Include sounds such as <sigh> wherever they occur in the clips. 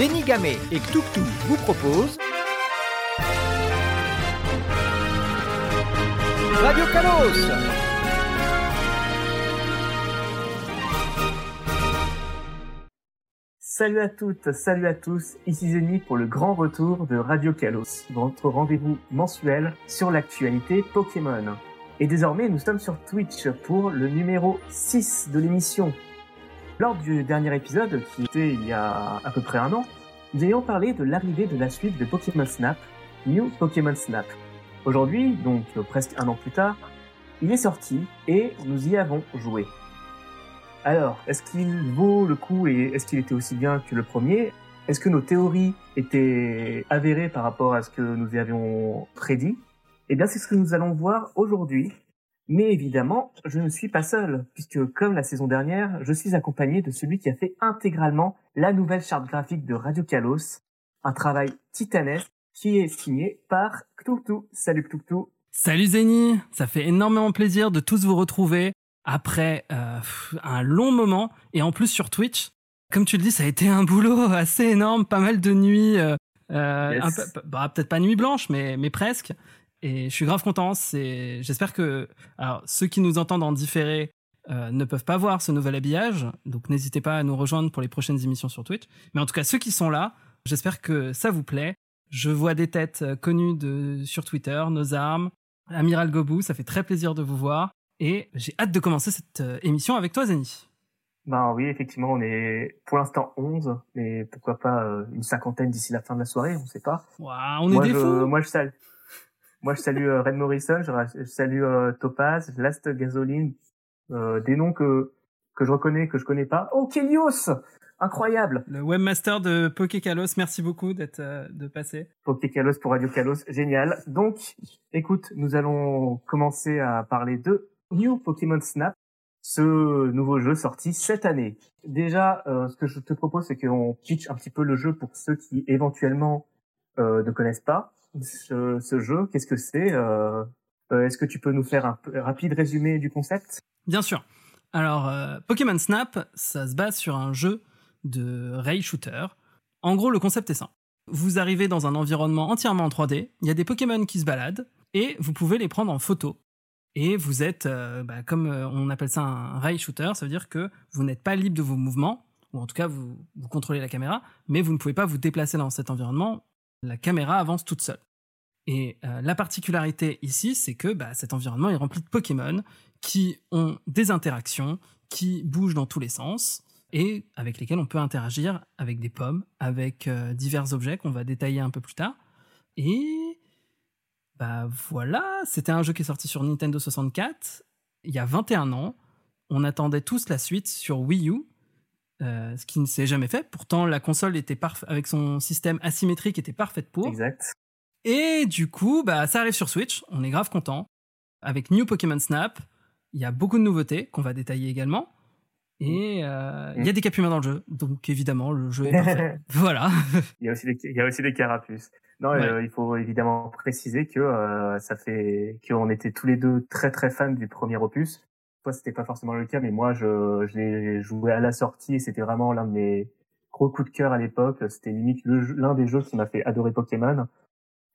Zenigame et Ktuktu vous proposent Radio Kalos Salut à toutes, salut à tous, ici Zeni pour le grand retour de Radio Kalos, votre rendez-vous mensuel sur l'actualité Pokémon. Et désormais, nous sommes sur Twitch pour le numéro 6 de l'émission. Lors du dernier épisode, qui était il y a à peu près un an, nous ayons parlé de l'arrivée de la suite de Pokémon Snap, New Pokémon Snap. Aujourd'hui, donc euh, presque un an plus tard, il est sorti et nous y avons joué. Alors, est-ce qu'il vaut le coup et est-ce qu'il était aussi bien que le premier? Est-ce que nos théories étaient avérées par rapport à ce que nous y avions prédit? Eh bien, c'est ce que nous allons voir aujourd'hui. Mais évidemment, je ne suis pas seul, puisque comme la saison dernière, je suis accompagné de celui qui a fait intégralement la nouvelle charte graphique de Radio Kalos, un travail titanesque qui est signé par Ktuktu. Salut Ktuktu. Salut Zeni, ça fait énormément plaisir de tous vous retrouver après euh, un long moment et en plus sur Twitch. Comme tu le dis, ça a été un boulot <laughs> assez énorme, pas mal de nuits, euh, euh, Yes. un peu- bah, peut-être pas nuit blanche, mais, mais presque. Et je suis grave content. C'est, j'espère que, alors ceux qui nous entendent en différé euh, ne peuvent pas voir ce nouvel habillage, donc n'hésitez pas à nous rejoindre pour les prochaines émissions sur Twitch. Mais en tout cas, ceux qui sont là, j'espère que ça vous plaît. Je vois des têtes euh, connues de, sur Twitter, nos armes, Amiral Gobu, ça fait très plaisir de vous voir. Et j'ai hâte de commencer cette euh, émission avec toi, Zeni. Ben oui, effectivement, on est pour l'instant 11, mais pourquoi pas euh, une cinquantaine d'ici la fin de la soirée, on sait pas. Ouah, on est moi, des je, fous. moi, je salue. Moi, je salue euh, Red Morrison, je, salue euh, Topaz, Last Gasoline, euh, des noms que que je reconnais, que je connais pas. Oh, Kelios Incroyable Le webmaster de Pokékalos, merci beaucoup d'être euh, de passer. Pokékalos pour Radio Kalos, génial. Donc, écoute, nous allons commencer à parler de New Pokémon Snap, ce nouveau jeu sorti cette année. Déjà, euh, ce que je te propose, c'est qu'on pitch un petit peu le jeu pour ceux qui éventuellement euh, ne connaissent pas ce, jeu. Qu'est-ce que c'est euh, euh, Est-ce que tu peux nous faire un rapide résumé du concept? Bien sûr. Alors, euh, Pokémon Snap, ça se base sur un jeu de ray shooter. En gros, le concept est simple. Vous arrivez dans un environnement entièrement en 3D, il y a des Pokémon qui se baladent, et vous pouvez les prendre en photo. Et vous êtes, bah, comme on appelle ça un ray shooter, ça veut dire que vous n'êtes pas libre de vos mouvements, ou en tout cas vous contrôlez la caméra, mais vous ne pouvez pas vous déplacer dans cet environnement. La caméra avance toute seule. Et euh, la particularité ici, c'est que bah, cet environnement est rempli de Pokémon qui ont des interactions, qui bougent dans tous les sens et avec lesquels on peut interagir avec des pommes, avec euh, divers objets qu'on va détailler un peu plus tard. Et bah voilà, c'était un jeu qui est sorti sur Nintendo 64 il y a 21 ans. On attendait tous la suite sur Wii U, euh, ce qui ne s'est jamais fait. Pourtant, la console était avec son système asymétrique était parfaite pour. Exact. Et du coup, bah, ça arrive sur Switch, on est grave content. Avec New Pokémon Snap, il y a beaucoup de nouveautés qu'on va détailler également. Et euh, il y a des Capumins dans le jeu, donc évidemment, le jeu est parfait. <laughs> <laughs> voilà. Il y a aussi des, il y a aussi des carapuces. Non, Ouais. euh, il faut évidemment préciser que ça fait qu'on était tous les deux très très fans du premier opus. Toi, c'était pas forcément le cas, mais moi, je, je l'ai joué à la sortie et c'était vraiment l'un de mes gros coups de cœur à l'époque. C'était limite l'un des jeux qui m'a fait adorer Pokémon.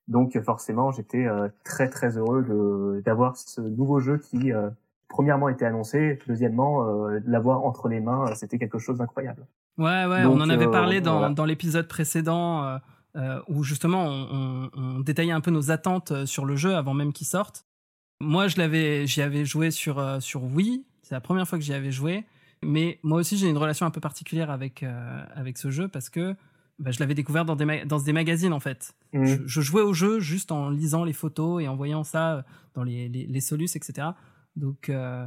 Donc, forcément, j'étais euh, très très heureux de d'avoir ce nouveau jeu qui, euh, premièrement, était annoncé, deuxièmement, euh, l'avoir entre les mains, c'était quelque chose d'incroyable. Ouais, ouais, Donc, on en avait parlé dans, voilà. dans l'épisode précédent où justement on, on- on détaillait un peu nos attentes sur le jeu avant même qu'il sorte. Moi, je l'avais, j'y avais joué sur, euh, sur Wii, c'est la première fois que j'y avais joué. Mais moi aussi, j'ai une relation un peu particulière avec, euh, avec ce jeu parce que bah, je l'avais découvert dans des, ma- dans des magazines en fait. Mhm. Je, je jouais au jeu juste en lisant les photos et en voyant ça dans les, les, les solus, etc. Donc, euh,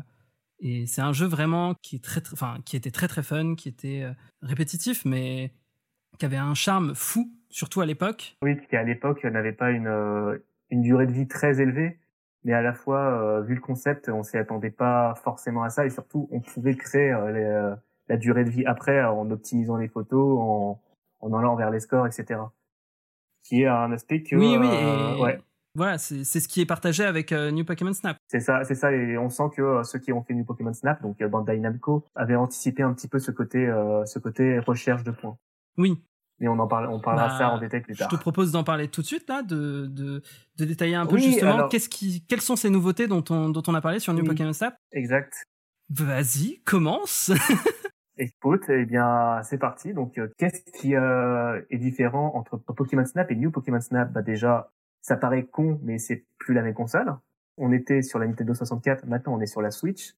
et c'est un jeu vraiment qui est très, très- enfin, qui était très très fun, qui était euh, répétitif, mais qui avait un charme fou, surtout à l'époque. Oui, qui à l'époque n'avait pas une, euh, une durée de vie très élevée, mais à la fois, euh, vu le concept, on s'y attendait pas forcément à ça, et surtout, on pouvait créer euh, les, euh, la durée de vie après en optimisant les photos, en, en allant vers les scores, etc. Qui est un aspect que... oui, oui, et ouais, voilà, c'est c'est ce qui est partagé avec euh, New Pokémon Snap. c'est ça, c'est ça, et on sent que euh, ceux qui ont fait New Pokémon Snap, donc euh, Bandai Namco, avaient anticipé un petit peu ce côté, ce côté recherche de points. Oui, Mais on en parle, on parlera Bah, ça en détail plus Je tard. te propose d'en parler tout de suite là, de, de, de détailler un peu Oui, justement alors- qu'est-ce qui, quelles sont ces nouveautés dont on, dont on a parlé sur New Oui. Pokémon Snap? Exact. Vas-y, commence. <laughs> Écoute, eh bien, c'est parti. Donc, euh, qu'est-ce qui euh, est différent entre Pokémon Snap et New Pokémon Snap? Bah déjà, ça paraît con, mais c'est plus la même console. On était sur la Nintendo 64, maintenant on est sur la Switch.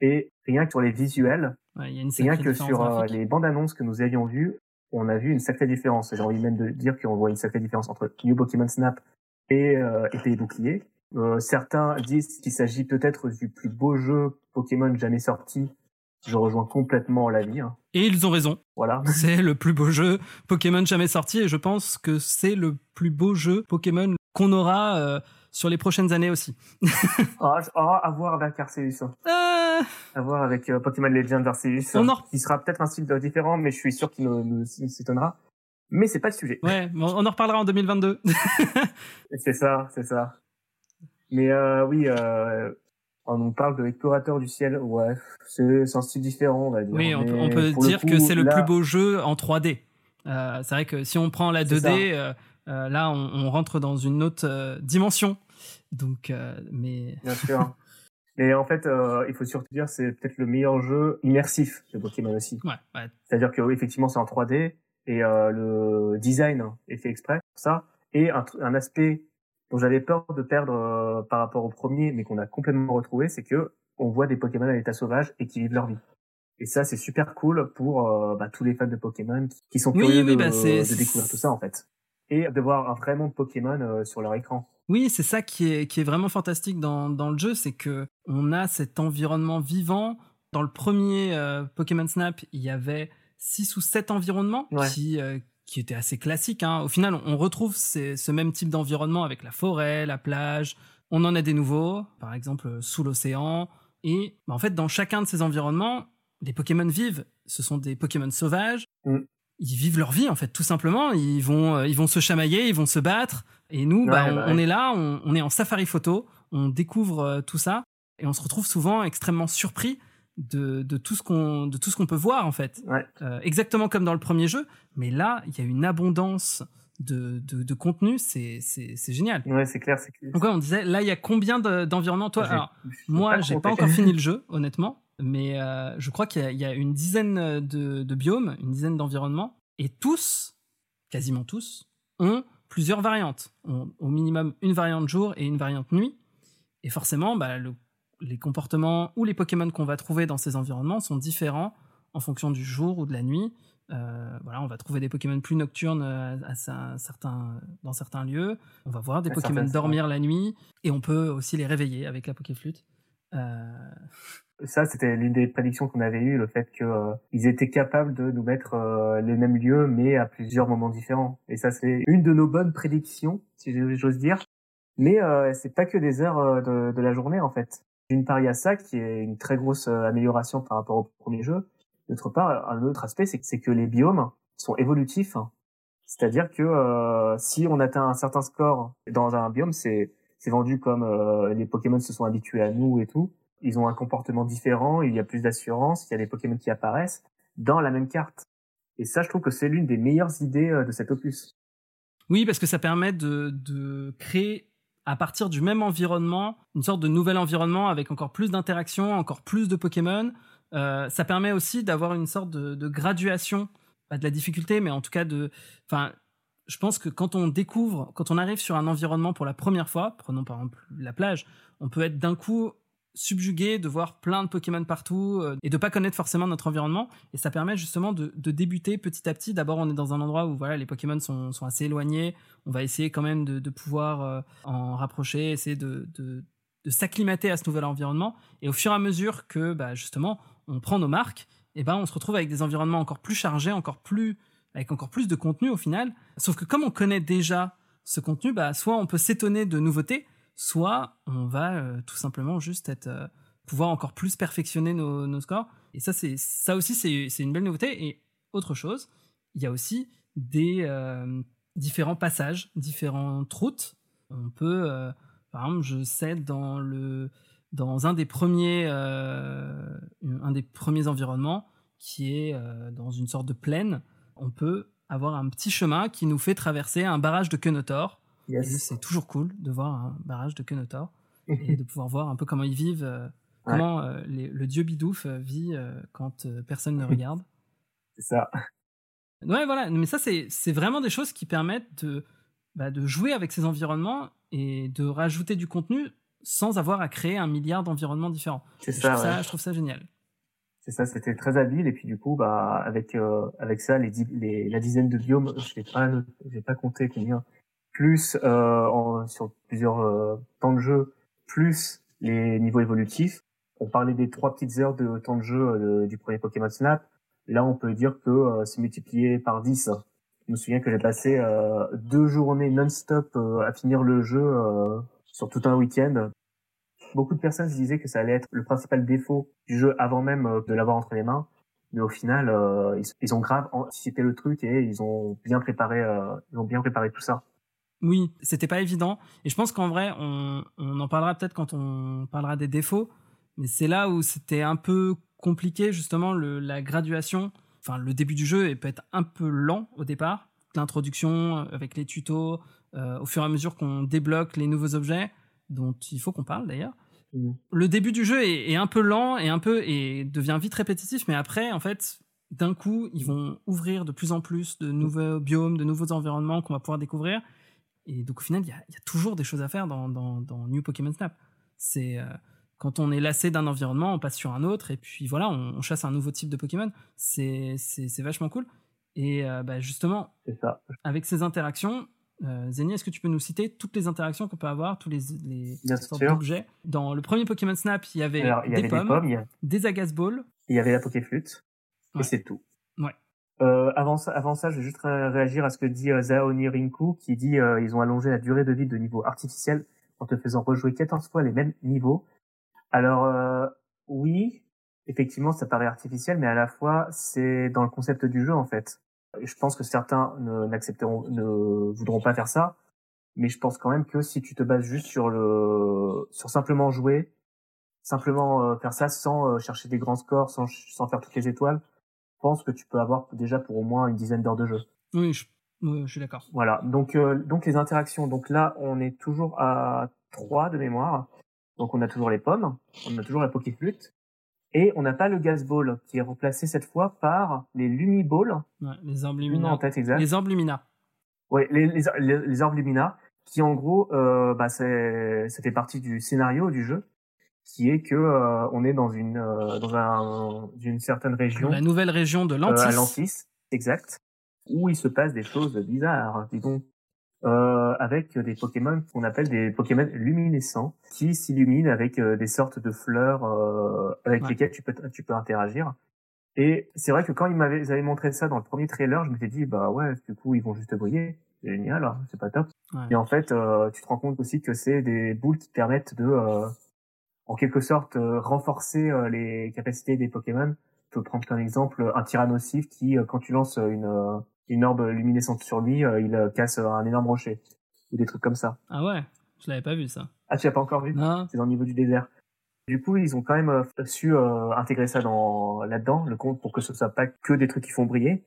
Et rien que sur les visuels, Ouais, y a une rien que sur euh, les bandes annonces que nous avions vues, on a vu une sacrée différence. J'ai envie même de dire qu'on voit une sacrée différence entre New Pokémon Snap et euh, et Bouclier. Euh, certains disent qu'il s'agit peut-être du plus beau jeu Pokémon jamais sorti. Je rejoins complètement l'avis. Hein. Et ils ont raison. Voilà. <laughs> <laughs> C'est le plus beau jeu Pokémon jamais sorti et je pense que c'est le plus beau jeu Pokémon qu'on aura euh, sur les prochaines années aussi. <laughs> Ah, ah, à voir avec Arceus. hein. Euh, À voir avec euh, Pokémon Legends Arceus. On en- Qui sera peut-être un style euh, différent, mais je suis sûr qu'il nous, nous, nous s'étonnera. Mais c'est pas le sujet. ouais, on en reparlera en 2022. <laughs> C'est ça, c'est ça. Mais euh, oui, euh, on nous parle de Explorateur du ciel. Ouais, c'est un style différent, on va dire. oui, on peut, on dire coup, que c'est le là- plus beau jeu en 3D. Euh, c'est vrai que si on prend la C'est 2D, euh, euh, là, on, on rentre dans une autre euh, dimension. Donc, euh, mais Bien <laughs> sûr. Mais en fait, euh, il faut surtout dire, c'est peut-être le meilleur jeu immersif de Pokémon aussi. ouais, ouais. C'est-à-dire que oui, effectivement, c'est en 3D et euh, le design est fait exprès pour ça. Et un, aspect dont j'avais peur de perdre euh, par rapport au premier, mais qu'on a complètement retrouvé, c'est que on voit des Pokémon à l'état sauvage et qui vivent leur vie. Et ça, c'est super cool pour bah, tous les fans de Pokémon qui, qui sont curieux oui, de, bah, de découvrir tout ça en fait. Et de voir un vrai monde Pokémon sur leur écran. Oui, c'est ça qui est, qui est vraiment fantastique dans, dans le jeu, c'est que on a cet environnement vivant. Dans le premier euh, Pokémon Snap, il y avait six ou sept environnements Ouais. qui, euh, qui étaient assez classiques. hein. Au final, on retrouve ces- ce même type d'environnement avec la forêt, la plage. On en a des nouveaux, par exemple euh, sous l'océan. Et bah, en fait, dans chacun de ces environnements, les Pokémon vivent. Ce sont des Pokémon sauvages. Mm. Ils vivent leur vie en fait, tout simplement. Ils vont, ils vont se chamailler, ils vont se battre. Et nous, bah, on, bah on est là, on, on est en safari photo, on découvre euh, tout ça et on se retrouve souvent extrêmement surpris de, de tout ce qu'on de tout ce qu'on peut voir en fait. Ouais. Euh, exactement comme dans le premier jeu, mais là, il y a une abondance de, de, de contenu, c'est génial. Ouais, c'est clair, c'est clair. Donc on disait, là, il y a combien de- d'environnements Toi, alors, moi, j'ai pas encore fini le <laughs> jeu, honnêtement, mais euh, je crois qu'il y, a- il y a une dizaine de, de biomes, une dizaine d'environnements, et tous, quasiment tous, ont plusieurs variantes. Au minimum une variante jour et une variante nuit. Et forcément, bah, le- les comportements ou les Pokémon qu'on va trouver dans ces environnements sont différents en fonction du jour ou de la nuit. Euh, voilà, on va trouver des Pokémon plus nocturnes euh, à, sa- certains, dans certains lieux. On va voir des Pokémon dormir la nuit et on peut aussi les réveiller avec la Pokéflûte. Euh, Ça, c'était l'une des prédictions qu'on avait eues, le fait que euh, ils étaient capables de nous mettre euh, les mêmes lieux, mais à plusieurs moments différents. Et ça, c'est une de nos bonnes prédictions, si j'ose dire. Mais euh, c'est pas que des heures euh, de, de la journée, en fait. D'une part, il y a ça qui est une très grosse euh, amélioration par rapport au premier jeu. D'autre part, un autre aspect, c'est que, les biomes sont évolutifs. C'est-à-dire que euh, si on atteint un certain score dans un biome, c'est vendu comme les Pokémon se sont habitués à nous et tout. Ils ont un comportement différent, il y a plus d'assurance, il y a des Pokémon qui apparaissent dans la même carte. Et ça, je trouve que c'est l'une des meilleures idées euh, de cet opus. Oui, parce que ça permet de, créer à partir du même environnement une sorte de nouvel environnement avec encore plus d'interactions, encore plus de Pokémon. Euh, ça permet aussi d'avoir une sorte de, de graduation, pas de la difficulté, mais en tout cas de. Enfin, je pense que quand on découvre, quand on arrive sur un environnement pour la première fois, prenons par exemple la plage, on peut être d'un coup subjugué de voir plein de Pokémon partout euh, et de pas connaître forcément notre environnement. Et ça permet justement de, débuter petit à petit. D'abord on est dans un endroit où voilà les Pokémon sont, assez éloignés. On va essayer quand même de, pouvoir euh, en rapprocher essayer de, de, s'acclimater à ce nouvel environnement. Et au fur et à mesure que bah, justement on prend nos marques et ben on se retrouve avec des environnements encore plus chargés encore plus avec encore plus de contenu au final. Sauf que comme on connaît déjà ce contenu bah soit on peut s'étonner de nouveautés soit on va euh, tout simplement juste être euh, pouvoir encore plus perfectionner nos, nos scores. Et ça c'est ça aussi c'est une belle nouveauté. Et autre chose il y a aussi des euh, différents passages différentes routes. On peut euh, par exemple je sais dans le dans un des premiers un des premiers environnements qui est dans une sorte de plaine on peut avoir un petit chemin qui nous fait traverser un barrage de Kenotor. Yes. c'est toujours cool de voir un barrage de Kenotor et de <laughs> pouvoir voir un peu comment ils vivent, euh, comment euh, les- le dieu Bidouf euh, vit euh, quand personne ne <laughs> regarde. C'est ça. Ouais, voilà. Mais ça, c'est vraiment des choses qui permettent de, bah, de jouer avec ces environnements et de rajouter du contenu sans avoir à créer un milliard d'environnements différents. C'est ça, je trouve ça génial. C'est ça, c'était très habile. Et puis du coup, bah, avec avec ça, les, la dizaine de biomes, je l'ai pas, pas compté combien. Plus euh, en, sur plusieurs euh, temps de jeu, plus les niveaux évolutifs. On parlait des trois petites heures de temps de jeu euh, du premier Pokémon Snap. Là, on peut dire que c'est multiplié par 10. Je me souviens que j'ai passé deux journées non-stop à finir le jeu sur tout un week-end. Beaucoup de personnes se disaient que ça allait être le principal défaut du jeu avant même de l'avoir entre les mains. Mais au final, ils, ont grave anticipé le truc et ils ont bien préparé, ils ont bien préparé tout ça. Oui, c'était pas évident. Et je pense qu'en vrai, on, on en parlera peut-être quand on parlera des défauts. Mais c'est là où c'était un peu compliqué, justement, le, la graduation. Enfin, le début du jeu peut être un peu lent au départ. L'introduction euh, avec les tutos, euh, au fur et à mesure qu'on débloque les nouveaux objets, dont il faut qu'on parle d'ailleurs. Mhm. Le début du jeu est, est un peu lent et un peu et devient vite répétitif, mais après, en fait, d'un coup, ils vont ouvrir de plus en plus de nouveaux biomes, de nouveaux environnements qu'on va pouvoir découvrir. Et donc au final, il y a, il y a toujours des choses à faire dans, dans, dans New Pokémon Snap. C'est euh, quand on est lassé d'un environnement, on passe sur un autre et puis voilà, on, on chasse un nouveau type de Pokémon. C'est vachement cool. Et euh, bah, justement, ça. avec ces interactions, euh, Zeni, est-ce que tu peux nous citer toutes les interactions qu'on peut avoir, tous les, les sortes d'objets? Dans le premier Pokémon Snap, il y avait, Alors, il y des, avait pommes, des pommes, il y, a- des Agas Balls. il y avait la Pokéflute, Ouais. et c'est tout. Euh, avant ça, avant ça, je vais juste ré- réagir à ce que dit euh, Zaoni Rinku, qui dit euh, ils ont allongé la durée de vie de niveau artificiel en te faisant rejouer 14 fois les mêmes niveaux. Alors euh, oui, effectivement, ça paraît artificiel, mais à la fois c'est dans le concept du jeu en fait. Je pense que certains n'accepteront, ne voudront pas faire ça, mais je pense quand même que si tu te bases juste sur le, sur simplement jouer, simplement euh, faire ça sans euh, chercher des grands scores, sans, sans faire toutes les étoiles, pense que tu peux avoir déjà pour au moins une dizaine d'heures de jeu. Oui, je, je suis d'accord. Voilà. Donc, euh, donc les interactions. Donc là, on est toujours à 3 de mémoire. Donc on a toujours les pommes, on a toujours la Pokéflute, et on n'a pas le Gas Ball qui est remplacé cette fois par les Lumi Ball. Ouais, les orbes Plus en Lumina. tête exact. Les orbes Lumina. Ouais, les, les, les, les orbes Lumina, qui en gros, euh, bah, c'est, ça fait partie du scénario du jeu, qui est que euh, on est dans une euh, dans un, une certaine région. La nouvelle région de Euh, Lantis. à Lantis, exact, où il se passe des choses bizarres, dis donc, euh, avec des Pokémon qu'on appelle des Pokémon luminescents, qui s'illuminent avec euh, des sortes de fleurs euh, avec Ouais. lesquelles tu peux tu peux interagir. Et c'est vrai que quand ils m'avaient avaient montré ça dans le premier trailer, je m'étais dit bah ouais, du coup ils vont juste briller, génial, hein, c'est pas top. Ouais. Et en fait, euh, tu te rends compte aussi que c'est des boules qui te permettent de, euh, en quelque sorte, euh, renforcer euh, les capacités des Pokémon. Je peux prendre comme exemple un Tyrannosif qui, euh, quand tu lances une, euh, une orbe luminescente sur lui, euh, il casse un énorme rocher. Ou des trucs comme ça. Ah ouais, je l'avais pas vu ça. Ah, tu l'as pas encore vu? Non. C'est dans le niveau du désert. Du coup, ils ont quand même euh, su euh, intégrer ça dans là-dedans, le compte, pour que ce soit pas que des trucs qui font briller.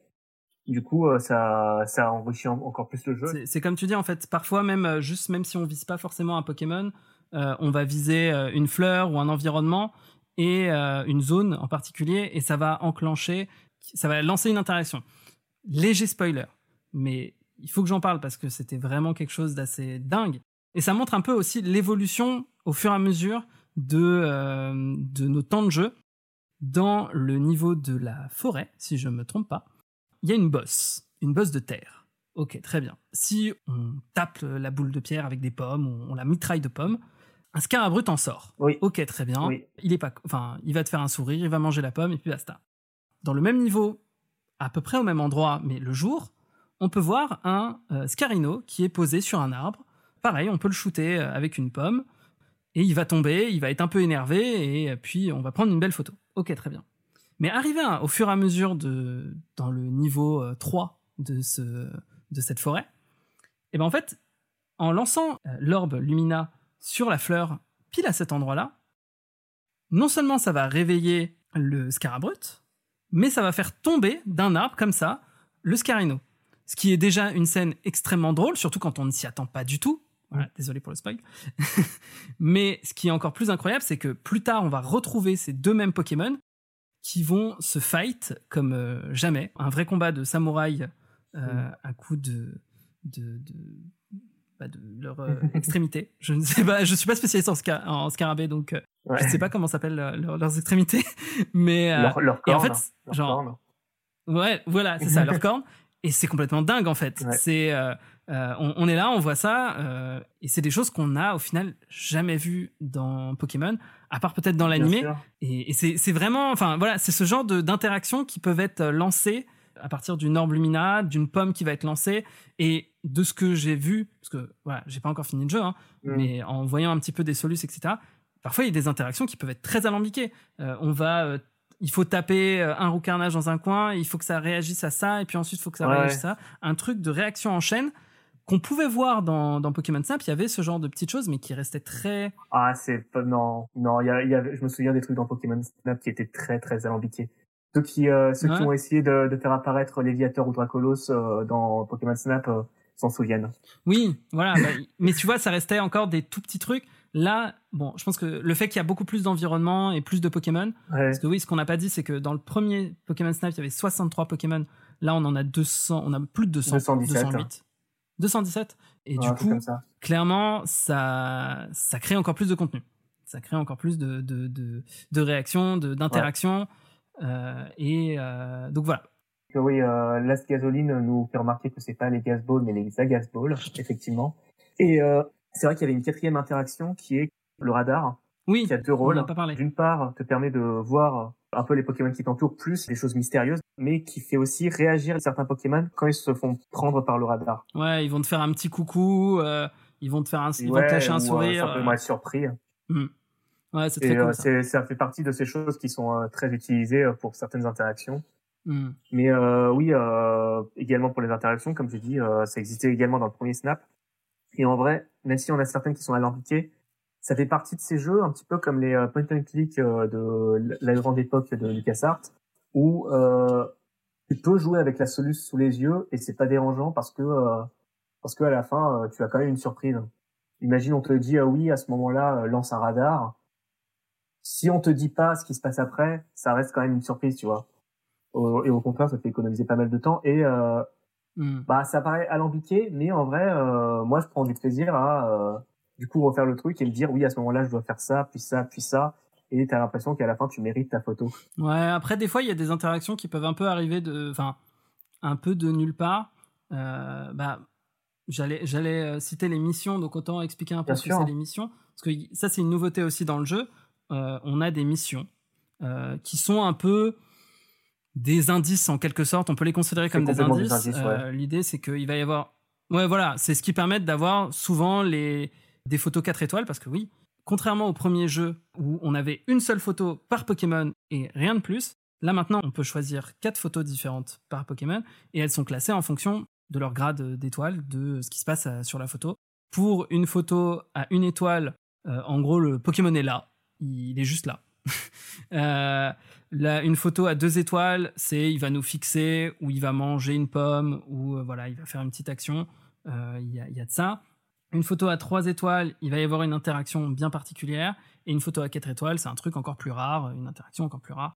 Du coup, euh, ça, ça enrichit en- encore plus le jeu. C'est- comme tu dis en fait, parfois même juste même si on vise pas forcément un Pokémon, on va viser euh, une fleur ou un environnement et euh, une zone en particulier et ça va enclencher, ça va lancer une interaction. Léger spoiler, mais il faut que j'en parle parce que c'était vraiment quelque chose d'assez dingue et ça montre un peu aussi l'évolution au fur et à mesure de euh, nos temps de jeu dans le niveau de la forêt, si je me trompe pas. Il y a une bosse, une bosse de terre. Ok, très bien. Si on tape la boule de pierre avec des pommes, on la mitraille de pommes, un scarabrut en sort. Oui. Ok, très bien. Oui. Il est pas, enfin, il va te faire un sourire, il va manger la pomme et puis basta. Dans le même niveau, à peu près au même endroit, mais le jour, on peut voir un euh, scarino qui est posé sur un arbre. Pareil, on peut le shooter euh, avec une pomme et il va tomber, il va être un peu énervé et puis on va prendre une belle photo. Ok, très bien. Mais arrivé à- au fur et à mesure de dans le niveau euh, 3 de ce de cette forêt, et ben en fait, en lançant euh, l'orbe Lumina sur la fleur pile à cet endroit-là, non seulement ça va réveiller le scarabrut, mais ça va faire tomber d'un arbre comme ça le scarino. ce qui est déjà une scène extrêmement drôle, surtout quand on ne s'y attend pas du tout. Voilà, désolé pour le spoil. <laughs> Mais ce qui est encore plus incroyable, c'est que plus tard, on va retrouver ces deux mêmes Pokémon qui vont se fight comme euh, jamais. Un vrai combat de samouraï euh, à coup de, de, de, bah, de leur <laughs> euh, extrémité. Je ne sais pas, je suis pas spécialiste en, sca- en scarabée, donc euh, Ouais. je ne sais pas comment s'appellent euh, leurs- extrémités. <laughs> Mais euh, leur, leur et en corne, fait, leur genre, corne. Ouais, voilà, c'est ça, <laughs> leur corne. Et c'est complètement dingue en fait. Ouais. C'est, on, on est là, on voit ça, et c'est des choses qu'on a au final jamais vues dans Pokémon, à part peut-être dans l'animé. Et, et c'est vraiment, enfin voilà, c'est ce genre d'interactions qui peuvent être lancées à partir d'une orbe lumina, d'une pomme qui va être lancée, et de ce que j'ai vu, parce que voilà, j'ai pas encore fini le jeu, hein, Mm. mais en voyant un petit peu des solus, etc. Parfois, il y a des interactions qui peuvent être très alambiquées. Euh, on va, euh, il faut taper euh, un roucarnage dans un coin, il faut que ça réagisse à ça, et puis ensuite il faut que ça Ouais, réagisse à ça. Un truc de réaction en chaîne qu'on pouvait voir dans, dans Pokémon Snap. Il y avait ce genre de petites choses, mais qui restaient très. Ah, c'est pas, non, non, il y a, y avait, je me souviens des trucs dans Pokémon Snap qui étaient très, très alambiqués. Ceux qui, euh, ceux Ouais. qui ont essayé de, de faire apparaître Léviateur ou Dracolos euh, dans Pokémon Snap euh, s'en souviennent. Oui, voilà. bah, <coughs> mais tu vois, ça restait encore des tout petits trucs. Là, bon, je pense que le fait qu'il y a beaucoup plus d'environnement et plus de Pokémon, Ouais. Parce que oui, ce qu'on n'a pas dit, c'est que dans le premier Pokémon Snap, il y avait 63 Pokémon. Là, on en a 200, on a plus de 200, 217. 208. 217. Et Ouais, du coup, ça. clairement, ça, ça crée encore plus de contenu. Ça crée encore plus de, de, de, de réactions, de- d'interactions. Euh, et euh, donc voilà. Que oui, euh, Last Gasoline nous fait remarquer que c'est pas les Gasballs, mais les Agasballs, effectivement. Et euh, c'est vrai qu'il y avait une quatrième interaction qui est le radar, Oui, qui a deux rôles. D'une part, te permet de voir un peu les Pokémon qui t'entourent, plus les choses mystérieuses, mais qui fait aussi réagir certains Pokémon quand ils se font prendre par le radar. Ouais, ils vont te faire un petit coucou, euh, ils vont te faire un, ils vont te Ouais, lâcher un euh, sourire. simplement être surpris. Hmm. Ouais, c'est très euh, cool ça. ça fait partie de ces choses qui sont euh, très utilisées pour certaines interactions. Hmm. Mais euh, oui, euh, également pour les interactions, comme j'ai dit, euh, ça existait également dans le premier Snap. Et en vrai, même si on a certaines qui sont alambiquées, ça fait partie de ces jeux, un petit peu comme les euh, point and click euh, de la grande époque de LucasArts, où euh, tu peux jouer avec la soluce sous les yeux et c'est pas dérangeant parce que parce que à la fin, tu as quand même une surprise. Imagine, on te dit ah oui, à ce moment-là, lance un radar. Si on te dit pas ce qui se passe après, ça reste quand même une surprise, tu vois. Au- et au contraire, ça fait économiser pas mal de temps. Et euh, Hmm. bah, ça paraît alambiqué, mais en vrai, euh, moi, je prends du plaisir à euh, du coup refaire le truc et me dire oui, à ce moment-là, je dois faire ça, puis ça, puis ça. Et t'as l'impression qu'à la fin, tu mérites ta photo. Ouais, après, des fois, il y a des interactions qui peuvent un peu arriver de. Enfin, un peu de nulle part. Bah, j'allais, j'allais citer les missions, donc autant expliquer un peu Bien ce que c'est les missions. Parce que ça, c'est une nouveauté aussi dans le jeu. Euh, on a des missions euh, qui sont un peu des indices en quelque sorte. On peut les considérer comme des indices. des indices, ouais. Euh, L'idée, c'est qu'il va y avoir. Ouais, voilà, c'est ce qui permet d'avoir souvent les... des photos 4 étoiles, parce que oui, contrairement au premier jeu où on avait une seule photo par Pokémon et rien de plus, là maintenant on peut choisir quatre photos différentes par Pokémon et elles sont classées en fonction de leur grade d'étoile, de ce qui se passe euh, sur la photo. Pour une photo à une étoile, euh, en gros le Pokémon est là, il est juste là. <laughs> Euh, là, une photo à deux étoiles, c'est il va nous fixer ou il va manger une pomme ou euh, voilà, il va faire une petite action. Euh, Il y, a, de ça. Une photo à trois étoiles, il va y avoir une interaction bien particulière. Et une photo à quatre étoiles, c'est un truc encore plus rare, une interaction encore plus rare.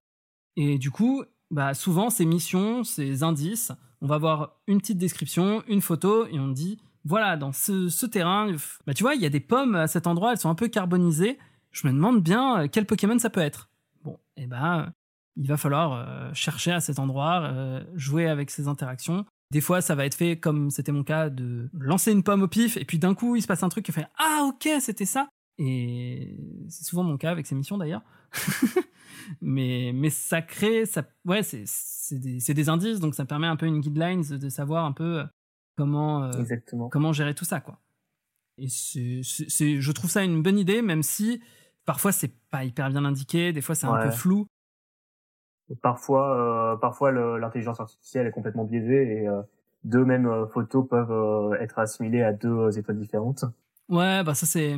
Et du coup, bah, souvent, ces missions, ces indices, on va avoir une petite description, une photo, et on dit, voilà, dans ce, terrain, bah, tu vois, il y a des pommes à cet endroit, elles sont un peu carbonisées. Je me demande bien euh, quel Pokémon ça peut être. Bon, et ben, il va falloir euh, chercher à cet endroit, euh, jouer avec ces interactions. Des fois, ça va être fait comme c'était mon cas de lancer une pomme au pif et puis d'un coup, il se passe un truc qui fait Ah, ok, c'était ça. Et c'est souvent mon cas avec ces missions d'ailleurs. <laughs> mais, mais ça crée, ça, ouais, c'est, c'est, des, des indices, donc ça permet un peu une guideline de, savoir un peu euh, comment, euh, Exactement. comment gérer tout ça, quoi. Et c'est, je trouve ça une bonne idée, même si parfois c'est pas hyper bien indiqué, des fois c'est un peu flou. Parfois, euh, parfois l'intelligence artificielle est complètement biaisée et euh, deux mêmes euh, photos peuvent être assimilées à deux étoiles différentes. Ouais, bah ça c'est.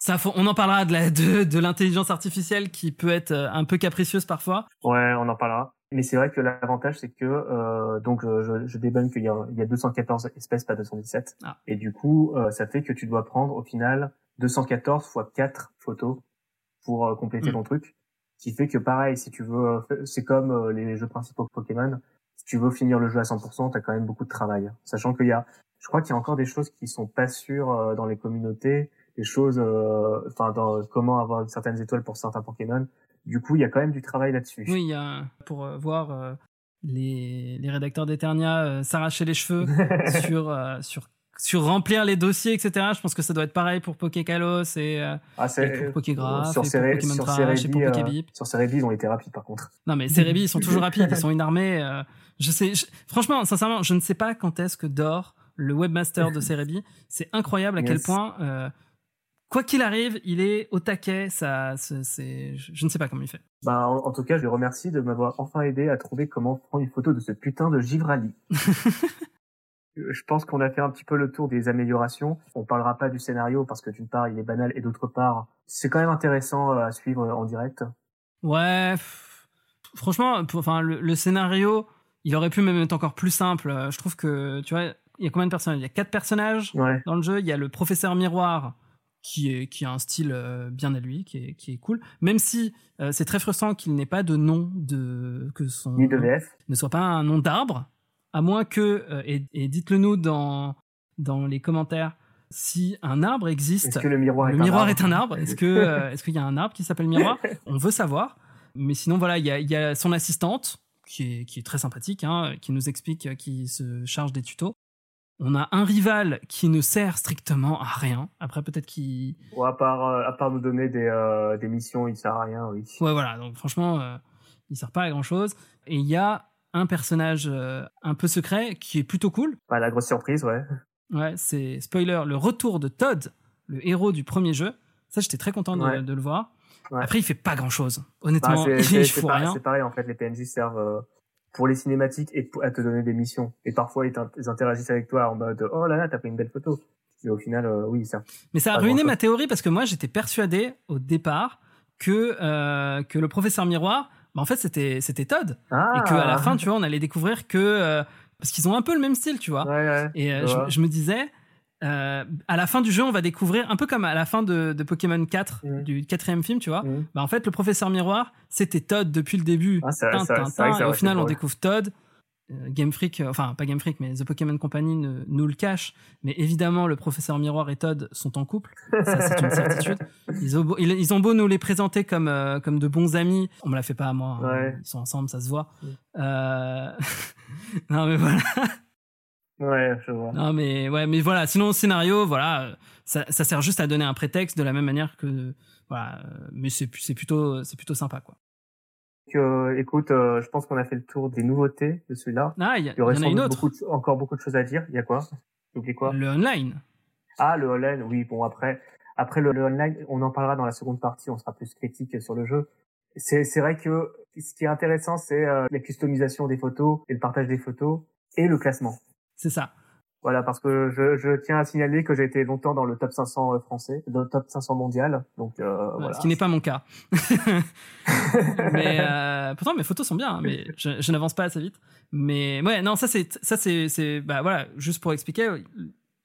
Ça, on en parlera de, la- de, de l'intelligence artificielle qui peut être un peu capricieuse parfois. Ouais, on en parlera. Mais c'est vrai que l'avantage, c'est que euh, donc je, je débunk qu'il y, a- il y a 214 espèces, pas 217. Ah. Et du coup, euh, ça fait que tu dois prendre au final 214 fois 4 photos pour euh, compléter Mm. ton truc. Qui fait que pareil, si tu veux, euh, c'est comme euh, les jeux principaux Pokémon. Si tu veux finir le jeu à 100%, t'as quand même beaucoup de travail. Sachant qu'il y a, je crois qu'il y a encore des choses qui sont pas sûres euh, dans les communautés, des choses, euh, enfin, dans comment avoir certaines étoiles pour certains Pokémon. Du coup, il y a quand même du travail là-dessus. Oui, il y a pour euh, voir euh, les, les rédacteurs d'Eternia s'arracher les cheveux <laughs> sur, sur, sur remplir les dossiers, etc. Je pense que ça doit être pareil pour Pokékalos et, euh, Ah, et pour Pokégraph, sur et pour Pokémon sur et euh, sur Cerebi, ils ont été rapides par contre. Non, mais Cerebi, ils sont toujours rapides, ils sont une armée. euh, je sais, je- franchement, sincèrement, je ne sais pas quand est-ce que Dor, le webmaster de Cerebi, <laughs> c'est incroyable à quel point, euh, quoi qu'il arrive, il est au taquet. Ça, c'est, je ne sais pas comment il fait. Bah, en, en tout cas, je le remercie de m'avoir enfin aidé à trouver comment prendre une photo de ce putain de Givrali. <laughs> Euh, je pense qu'on a fait un petit peu le tour des améliorations. On parlera pas du scénario parce que d'une part, il est banal et d'autre part, c'est quand même intéressant euh, à suivre en direct. Ouais, franchement, pour- enfin, le, le scénario, il aurait pu même être encore plus simple. Euh, Je trouve que, tu vois, il y a combien de personnages? Il y a quatre personnages Ouais. dans le jeu. Il y a le professeur miroir qui, est, qui a un style euh, bien à lui, qui est, qui est cool. Même si euh, c'est très frustrant qu'il n'ait pas de nom, de, que son Ni de VF. ne soit pas un nom d'arbre, à moins que, euh, et, et dites-le nous dans, dans les commentaires, si un arbre existe Est-ce que le miroir le est un miroir arbre est un arbre? Est-ce que euh, est-ce qu'il y a un arbre qui s'appelle miroir? <laughs> On veut savoir. Mais sinon voilà, il y a, il y a son assistante qui est qui est très sympathique, hein, qui nous explique, euh, qui se charge des tutos. On a un rival qui ne sert strictement à rien. Après peut-être qu'il Ou à part, euh, à part nous donner des, euh, des missions, il sert à rien, oui. ouais voilà. Donc franchement, il sert pas à grand chose. Et il y a un personnage euh, un peu secret qui est plutôt cool. Bah, la grosse surprise, ouais. Ouais, c'est spoiler, le retour de Todd, le héros du premier jeu. Ça, j'étais très content de, Ouais. de le voir. Ouais. Après, il fait pas grand chose. Bah, Honnêtement, c'est <laughs> il pas- rien. c'est pareil, en fait, les PNJ servent euh, pour les cinématiques et pour- à te donner des missions. Et parfois, ils, interagissent avec toi en mode « Oh là là, t'as pris une belle photo ». Mais au final, euh, oui, ça. Mais ça a pas ruiné ma théorie parce que moi, j'étais persuadé au départ que, euh, que le professeur miroir, bah, en fait, c'était c'était Todd. Ah Et qu'à la fin, tu vois, on allait découvrir que. euh, parce qu'ils ont un peu le même style, tu vois. Ouais, ouais. Et euh, je me disais, euh, à la fin du jeu, on va découvrir, un peu comme à la fin de, de Pokémon 4, Mhm. du quatrième film, tu vois. Mhm. Bah, en fait, le professeur miroir, c'était Todd depuis le début. Ah, c'est- Tin, c'est- tin, c'est vrai que tin, ça et au final, on découvre Todd. Game Freak, euh, enfin pas Game Freak, mais The Pokémon Company ne- nous le cache. Mais évidemment, le professeur Miroir et Todd sont en couple. Ça, c'est une certitude. Ils ont, beau, ils, ils ont beau nous les présenter comme, euh, comme de bons amis. On me la fait pas à moi. hein. Ouais. Ils sont ensemble, ça se voit. Mm. Euh... <laughs> non, mais voilà. Ouais, je vois. Non, mais ouais, mais voilà. Sinon, le scénario, voilà, ça, ça sert juste à donner un prétexte de la même manière que, voilà. euh, Mais c'est c'est plutôt, c'est plutôt sympa, quoi. Donc, euh, écoute, euh, je pense qu'on a fait le tour des nouveautés de celui-là. Ah, il y, y y en a une autre. beaucoup de- encore beaucoup de choses à dire. Il y a quoi? J'oublie quoi? Le online. Ah, le online, oui, bon, après, après le, le online, on en parlera dans la seconde partie, on sera plus critique sur le jeu. C'est, c'est vrai que ce qui est intéressant, c'est euh, la customisation des photos et le partage des photos et le classement. C'est ça. Voilà, parce que je, je tiens à signaler que j'ai été longtemps dans le top 500 euh, français, dans le top 500 mondial, donc euh, voilà. Ce qui n'est pas mon cas. <laughs> mais euh, pourtant mes photos sont bien, hein, mais je, je n'avance pas assez vite. Mais ouais, non, ça c'est ça c'est c'est bah voilà, juste pour expliquer,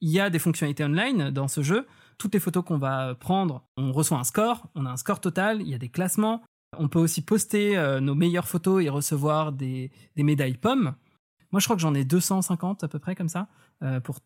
il y a des fonctionnalités online dans ce jeu. Toutes les photos qu'on va prendre, on reçoit un score, on a un score total, il y a des classements. On peut aussi poster euh, nos meilleures photos et recevoir des, des médailles pommes. Moi, je crois que j'en ai 250 à peu près comme ça pour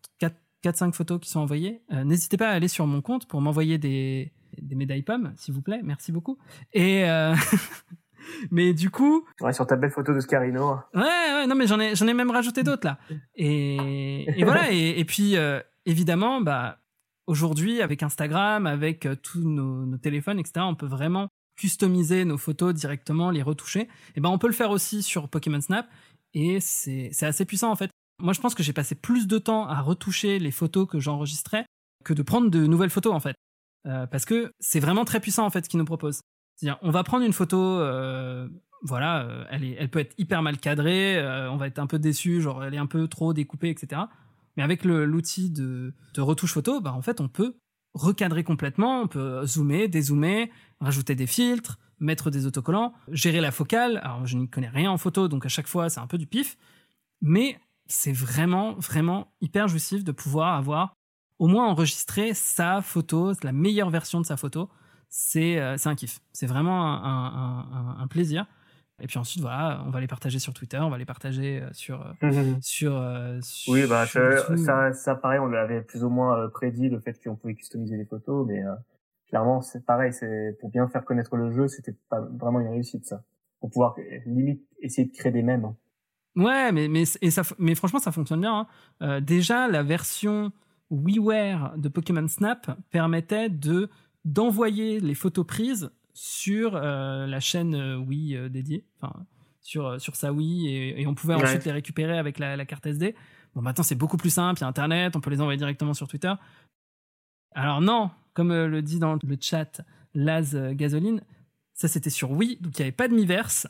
4-5 photos qui sont envoyées. Euh, N'hésitez pas à aller sur mon compte pour m'envoyer des, des médailles pommes, s'il vous plaît. Merci beaucoup. Et euh, <laughs> mais du coup, Ouais, sur ta belle photo de Scarino. ouais, ouais, non, mais j'en ai, j'en ai même rajouté d'autres là. Et, et voilà. Et, et puis euh, évidemment, bah aujourd'hui avec Instagram, avec euh, tous nos, nos téléphones, etc., on peut vraiment customiser nos photos directement, les retoucher. Et ben on peut le faire aussi sur Pokémon Snap. Et c'est c'est assez puissant en fait. Moi, je pense que j'ai passé plus de temps à retoucher les photos que j'enregistrais que de prendre de nouvelles photos en fait. Euh, parce que c'est vraiment très puissant en fait ce qu'ils nous proposent. C'est-à-dire, on va prendre une photo, euh, voilà, euh, elle, est, elle peut être hyper mal cadrée, on va être un peu déçu, genre elle est un peu trop découpée, etc. Mais avec l'outil de, de retouche photo, bah, en fait, on peut recadrer complètement, on peut zoomer, dézoomer, rajouter des filtres, mettre des autocollants, gérer la focale. Alors, je n'y connais rien en photo, donc à chaque fois, c'est un peu du pif. Mais c'est vraiment, vraiment hyper jouissif de pouvoir avoir au moins enregistré sa photo, la meilleure version de sa photo. C'est euh, un kiff. C'est vraiment un, un, un, plaisir. Et puis ensuite, voilà, on va les partager sur Twitter, on va les partager euh, sur, euh, Mhm. sur, euh, sur, Oui, bah sur ça, ça, ça, pareil, on l'avait plus ou moins prédit le fait qu'on pouvait customiser les photos, mais euh, clairement c'est pareil, pour bien faire connaître le jeu, c'était pas vraiment une réussite ça, pour pouvoir limite essayer de créer des mèmes. hein. Ouais, mais, mais, et ça, mais franchement, ça fonctionne bien. hein. Euh, déjà, la version WiiWare de Pokémon Snap permettait de d'envoyer les photos prises sur euh, la chaîne euh, Wii euh, dédiée, enfin sur, sur sa Wii, et, et on pouvait Ouais. ensuite les récupérer avec la, la carte SD. Bon, maintenant, c'est beaucoup plus simple, il y a Internet, on peut les envoyer directement sur Twitter. Alors non, comme le dit dans le chat Laz Gasoline, ça c'était sur Wii, donc il n'y avait pas de Miiverse.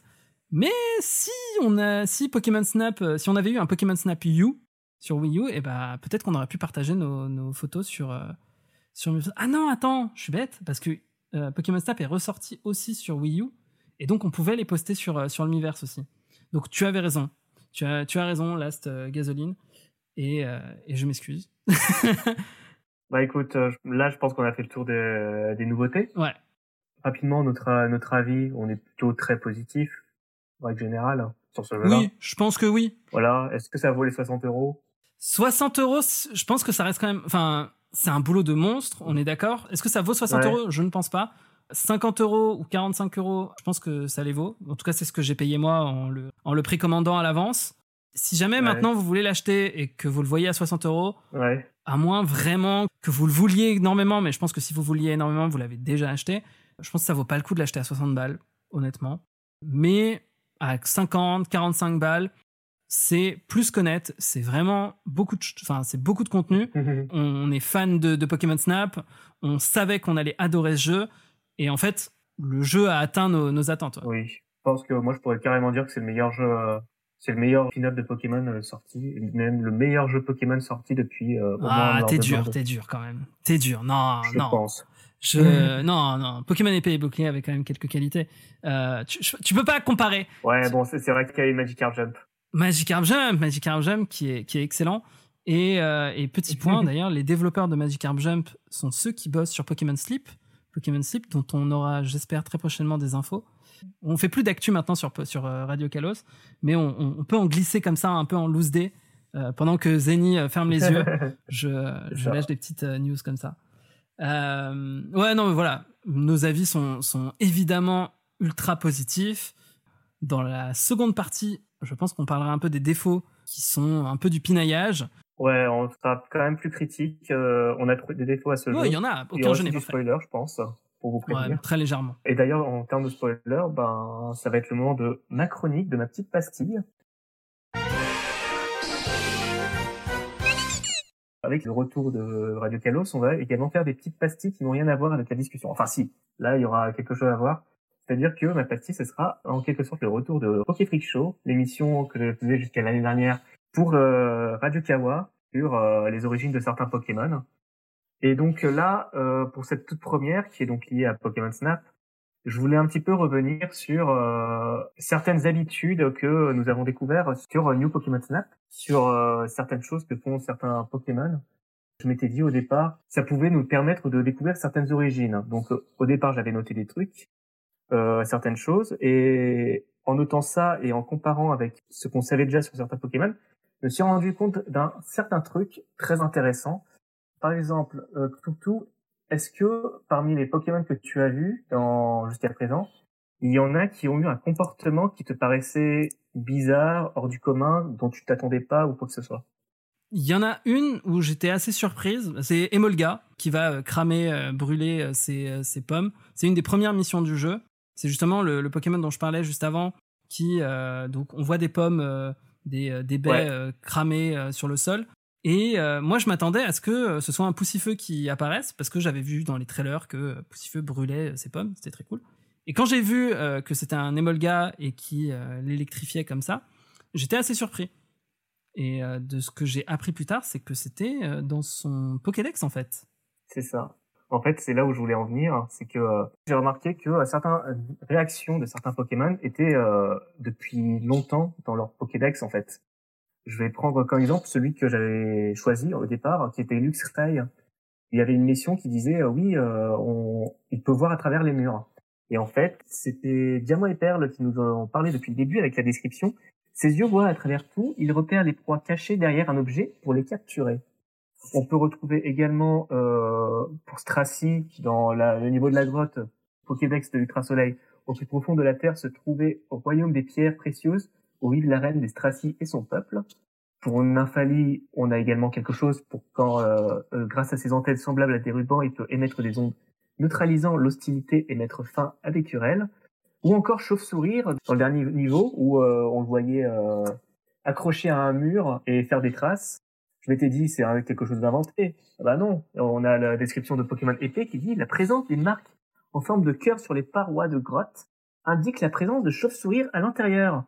Mais si on a, si Pokémon Snap, euh, si on avait eu un Pokémon Snap U sur Wii U, et bah peut-être qu'on aurait pu partager nos, nos photos sur euh, sur. Ah non, attends, je suis bête parce que euh, Pokémon Snap est ressorti aussi sur Wii U et donc on pouvait les poster sur euh, sur le Miiverse aussi. Donc tu avais raison, tu as tu as raison, Last Gasoline et et je m'excuse. <laughs> Bah écoute, là je pense qu'on a fait le tour des, des nouveautés. Ouais. Rapidement, notre notre avis, on est plutôt très positif, règle générale, hein, sur ce jeu-là. Oui, je pense que oui. Voilà, est-ce que ça vaut les 60 euros? 60 euros, je pense que ça reste quand même. Enfin, c'est un boulot de monstre, on est d'accord. Est-ce que ça vaut 60 Ouais. euros? Je ne pense pas. 50 euros ou 45 euros, je pense que ça les vaut. En tout cas, c'est ce que j'ai payé moi en le, en le précommandant à l'avance. Si jamais Ouais. maintenant vous voulez l'acheter et que vous le voyez à 60 euros, Ouais. à moins vraiment que vous le vouliez énormément, mais je pense que si vous vouliez énormément, vous l'avez déjà acheté. Je pense que ça vaut pas le coup de l'acheter à 60 balles, honnêtement. Mais à 50, 45 balles, c'est plus qu'honnête. C'est vraiment beaucoup de, enfin, c'est beaucoup de contenu. On est fan de, de Pokémon Snap. On savait qu'on allait adorer ce jeu. Et en fait, le jeu a atteint nos, nos attentes. ouais. Oui, je pense que moi je pourrais carrément dire que c'est le meilleur jeu, euh, c'est le meilleur pin-up de Pokémon euh, sorti, même le meilleur jeu Pokémon sorti depuis euh, au Ah, t'es dur, t'es dur quand même. T'es dur. Non, je non. pense. Je, non, non. Pokémon épée et bouclier avait quand même quelques qualités. Euh, tu, je- tu peux pas comparer Ouais, bon, c'est vrai qu'il y a eu Magikarp Jump. Magikarp Jump, Magikarp Jump qui est, qui est excellent. Et, euh, et petit <laughs> point d'ailleurs, les développeurs de Magikarp Jump sont ceux qui bossent sur Pokémon Sleep. Pokémon Sleep, dont on aura, j'espère, très prochainement des infos. On fait plus d'actu maintenant sur, sur euh, Radio Kalos, mais on, on- on peut en glisser comme ça, un peu en loose day, euh, pendant que Zeni euh, ferme les yeux. <laughs> je, je lâche des petites euh, news comme ça. Euh, ouais, non, mais voilà. Nos avis sont, sont évidemment ultra positifs. Dans la seconde partie, je pense qu'on parlera un peu des défauts qui sont un peu du pinaillage. ouais, on sera quand même plus critique. euh, on a trouvé des défauts à ce Ouais, jeu. il y en a, aucun jeu n'est parfait. spoiler, je pense, pour vous prévenir. Ouais, très légèrement. Et d'ailleurs, en termes de spoiler, ben, ça va être le moment de ma chronique, de ma petite pastille. Avec le retour de Radio Kalos, on va également faire des petites pastilles qui n'ont rien à voir avec la discussion. Enfin, si, là, il y aura quelque chose à voir. C'est-à-dire que ma pastille, ce sera en quelque sorte le retour de Poké Freak Show, l'émission que je faisais jusqu'à l'année dernière pour euh, Radio Kawa sur euh, les origines de certains Pokémon. Et donc là, euh, pour cette toute première, qui est donc liée à Pokémon Snap, je voulais un petit peu revenir sur euh, certaines habitudes que nous avons découvertes sur euh, New Pokémon Snap, sur euh, certaines choses que font certains Pokémon. Je m'étais dit au départ, ça pouvait nous permettre de découvrir certaines origines. Donc euh, au départ, j'avais noté des trucs, euh, certaines choses, et en notant ça et en comparant avec ce qu'on savait déjà sur certains Pokémon, je me suis rendu compte d'un certain truc très intéressant. Par exemple, Cthulhu, est-ce que parmi les Pokémon que tu as vus dans jusqu'à présent, il y en a qui ont eu un comportement qui te paraissait bizarre, hors du commun, dont tu t'attendais pas ou quoi que ce soit? Il y en a une où j'étais assez surprise. C'est Emolga qui va euh, cramer, euh, brûler euh, ses, ses pommes. C'est une des premières missions du jeu. C'est justement le, le Pokémon dont je parlais juste avant qui, euh, donc, on voit des pommes, euh, des, des baies Ouais. cramées sur le sol. Et euh, moi, je m'attendais à ce que euh, ce soit un poussifeu qui apparaisse parce que j'avais vu dans les trailers que euh, poussifeu brûlait euh, ses pommes. C'était très cool. Et quand j'ai vu que c'était un Emolga et qui l'électrifiait comme ça, j'étais assez surpris. Et de ce que j'ai appris plus tard, c'est que c'était dans son Pokédex en fait. C'est ça. En fait, c'est là où je voulais en venir, c'est que j'ai remarqué que certaines réactions de certains Pokémon étaient depuis longtemps dans leur Pokédex en fait. Je vais prendre comme exemple celui que j'avais choisi au départ, qui était Luxray. Il y avait une mission qui disait oui, on, il peut voir à travers les murs. Et en fait, c'était Diamant et Perle qui nous ont parlé depuis le début avec la description. Ses yeux voient à travers tout, il repère les proies cachées derrière un objet pour les capturer. On peut retrouver également euh, pour Stracy, dans la, le niveau de la grotte, Pokédex de l'Ultra-Soleil, au plus profond de la Terre se trouvait au royaume des pierres précieuses, où vit la reine des Stracy et son peuple. Pour Nymphalie, on a également quelque chose pour quand, euh, euh, grâce à ses antennes semblables à des rubans, il peut émettre des ondes neutralisant l'hostilité et mettre fin à des querelles. Ou encore Chauve-Sourire, dans le dernier niveau, où euh, on le voyait accroché à un mur et faire des traces je m'étais dit c'est quelque chose d'inventé. Ah bah non, on a la description de Pokémon épée qui dit la présence des marques en forme de cœur sur les parois de grotte indique la présence de chauves-souris à l'intérieur.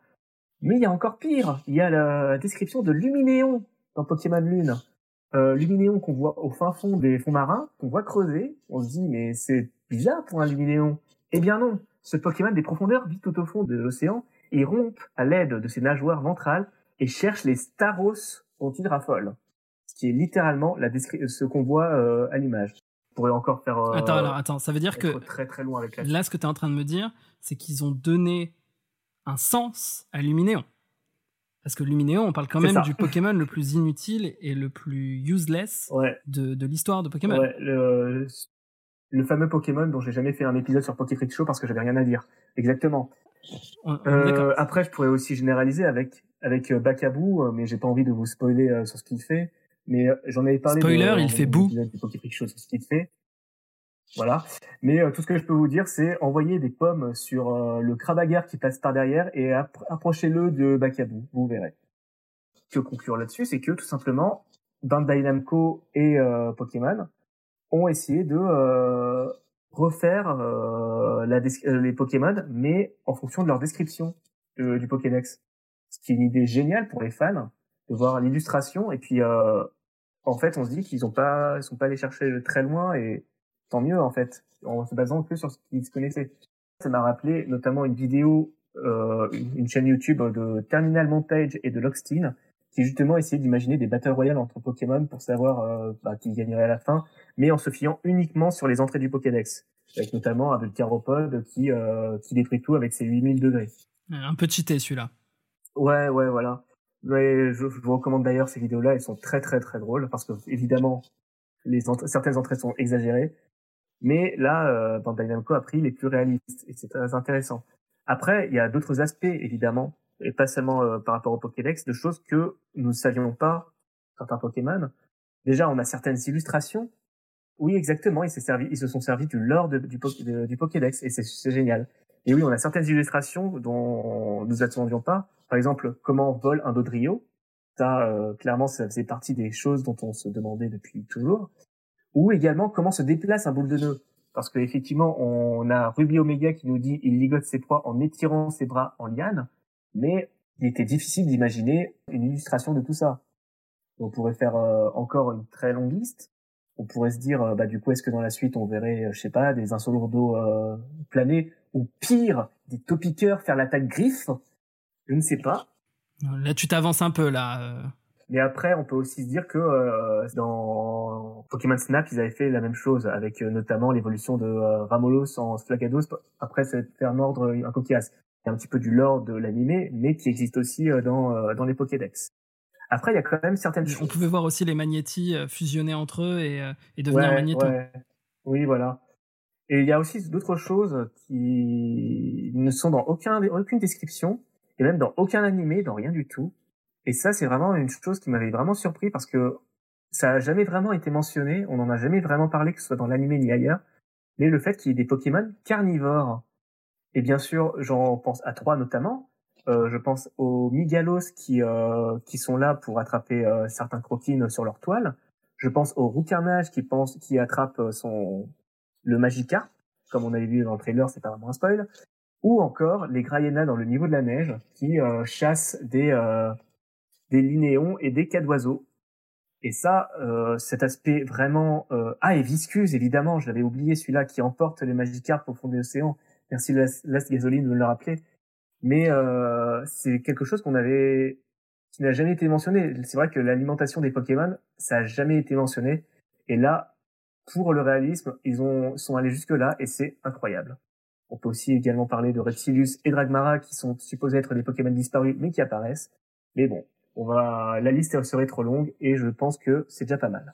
Mais il y a encore pire, il y a la description de Luminéon dans Pokémon Lune. Euh, Luminéon qu'on voit au fin fond des fonds marins, qu'on voit creuser. On se dit mais c'est bizarre pour un Luminéon. Eh bien non, ce Pokémon des profondeurs vit tout au fond de l'océan et rompt à l'aide de ses nageoires ventrales et cherche les Staros dont il raffole qui est littéralement la ce qu'on voit euh, à l'image. On pourrait encore faire. Euh, attends, alors attends, ça veut dire que très très loin avec là, ce que tu es en train de me dire, c'est qu'ils ont donné un sens à Luminéon. Parce que Luminéon, on parle quand même du Pokémon le plus inutile et le plus useless de, de l'histoire de Pokémon. Ouais, le, le fameux Pokémon dont j'ai jamais fait un épisode sur Pokéfreak Show parce que j'avais rien à dire. Exactement. Euh, après, je pourrais aussi généraliser avec avec Bakabou, mais j'ai pas envie de vous spoiler sur ce qu'il fait. Mais euh, j'en avais parlé. Spoiler, il fait ce qu'il fait. Voilà. Mais euh, tout ce que je peux vous dire, c'est envoyer des pommes sur euh, le crabagar qui passe par derrière et approchez-le de Bakabou. Vous verrez. Que conclure là-dessus, c'est que tout simplement, Bandai Namco et Pokémon ont essayé de refaire la les Pokémon, mais en fonction de leur description du Pokédex. Ce qui est une idée géniale pour les fans de voir l'illustration et puis euh, en fait on se dit qu'ils ont pas ils sont pas allés chercher très loin et tant mieux en fait en se basant que sur ce qu'ils se connaissaient ça m'a rappelé notamment une vidéo euh, une chaîne YouTube de Terminal Montage et de Lockstein qui justement essayait d'imaginer des battle royales entre Pokémon pour savoir euh, bah, qui gagnerait à la fin mais en se fiant uniquement sur les entrées du Pokédex avec notamment un Vulcaropod qui euh, qui détruit tout avec ses 8000 degrés. Un peu cheaté celui-là. Ouais ouais voilà. Ouais, je, vous recommande d'ailleurs ces vidéos-là, elles sont très très très drôles parce que évidemment les certaines entrées sont exagérées, mais là euh, Bandai Namco a pris les plus réalistes et c'est très intéressant. Après, il y a d'autres aspects évidemment et pas seulement euh, par rapport au Pokédex, de choses que nous ne savions pas certains Pokémon. Déjà, on a certaines illustrations. Oui, exactement, ils, se sont servis du lore du, du Pokédex et c'est génial. Et oui, on a certaines illustrations dont nous attendions pas. Par exemple, comment vole un Dodrio. Ça, euh, clairement, ça faisait partie des choses dont on se demandait depuis toujours. Ou également, comment se déplace un boule de nœud. Parce qu'effectivement, on a Ruby Omega qui nous dit il ligote ses proies en étirant ses bras en liane. Mais il était difficile d'imaginer une illustration de tout ça. On pourrait faire euh, encore une très longue liste. On pourrait se dire, euh, bah du coup, est-ce que dans la suite on verrait, je sais pas, des insolourdos euh, planer ou pire, des topiqueurs faire l'attaque griffe? Je ne sais pas. Là, tu t'avances un peu, là. Euh. Mais après, on peut aussi se dire que euh, dans Pokémon Snap, ils avaient fait la même chose, avec euh, notamment l'évolution de Ramolos en Splagados, après faire mordre un coquillasse. Il y a un petit peu du lore de l'animé, mais qui existe aussi dans, dans les Pokédex. Après, il y a quand même certaines choses. On pouvait voir aussi les Magnétis fusionner entre eux et, et devenir ouais, Oui, voilà. Et il y a aussi d'autres choses qui ne sont dans aucun, aucune description, et même dans aucun animé, dans rien du tout. Et ça, c'est vraiment une chose qui m'avait vraiment surpris parce que ça a jamais vraiment été mentionné, on n'en a jamais vraiment parlé, que ce soit dans l'animé ni ailleurs, mais le fait qu'il y ait des Pokémon carnivores. Et bien sûr, j'en pense à trois notamment. Euh, je pense aux Migalos qui, euh, qui sont là pour attraper euh, certains croquines sur leur toile. Je pense au Roucarnage qui pense, qui attrape euh, son, le Magikarp, comme on avait vu dans le trailer, c'est pas vraiment un spoil, ou encore les Graiena dans le niveau de la neige qui euh, chassent des euh, des linéons et des cas d'oiseaux. Et ça, euh, cet aspect vraiment... Euh... Ah, et Viscuse, évidemment, je l'avais oublié, celui-là qui emporte les Magikarp au fond des océans. Merci Last Gasoline de me le rappeler. Mais euh, c'est quelque chose qu'on avait qui n'a jamais été mentionné. C'est vrai que l'alimentation des Pokémon, ça a jamais été mentionné. Et là, pour le réalisme, ils ont sont allés jusque là et c'est incroyable. On peut aussi également parler de Reptilius et Dragmara qui sont supposés être des Pokémon disparus mais qui apparaissent. Mais bon, on va la liste serait trop longue et je pense que c'est déjà pas mal.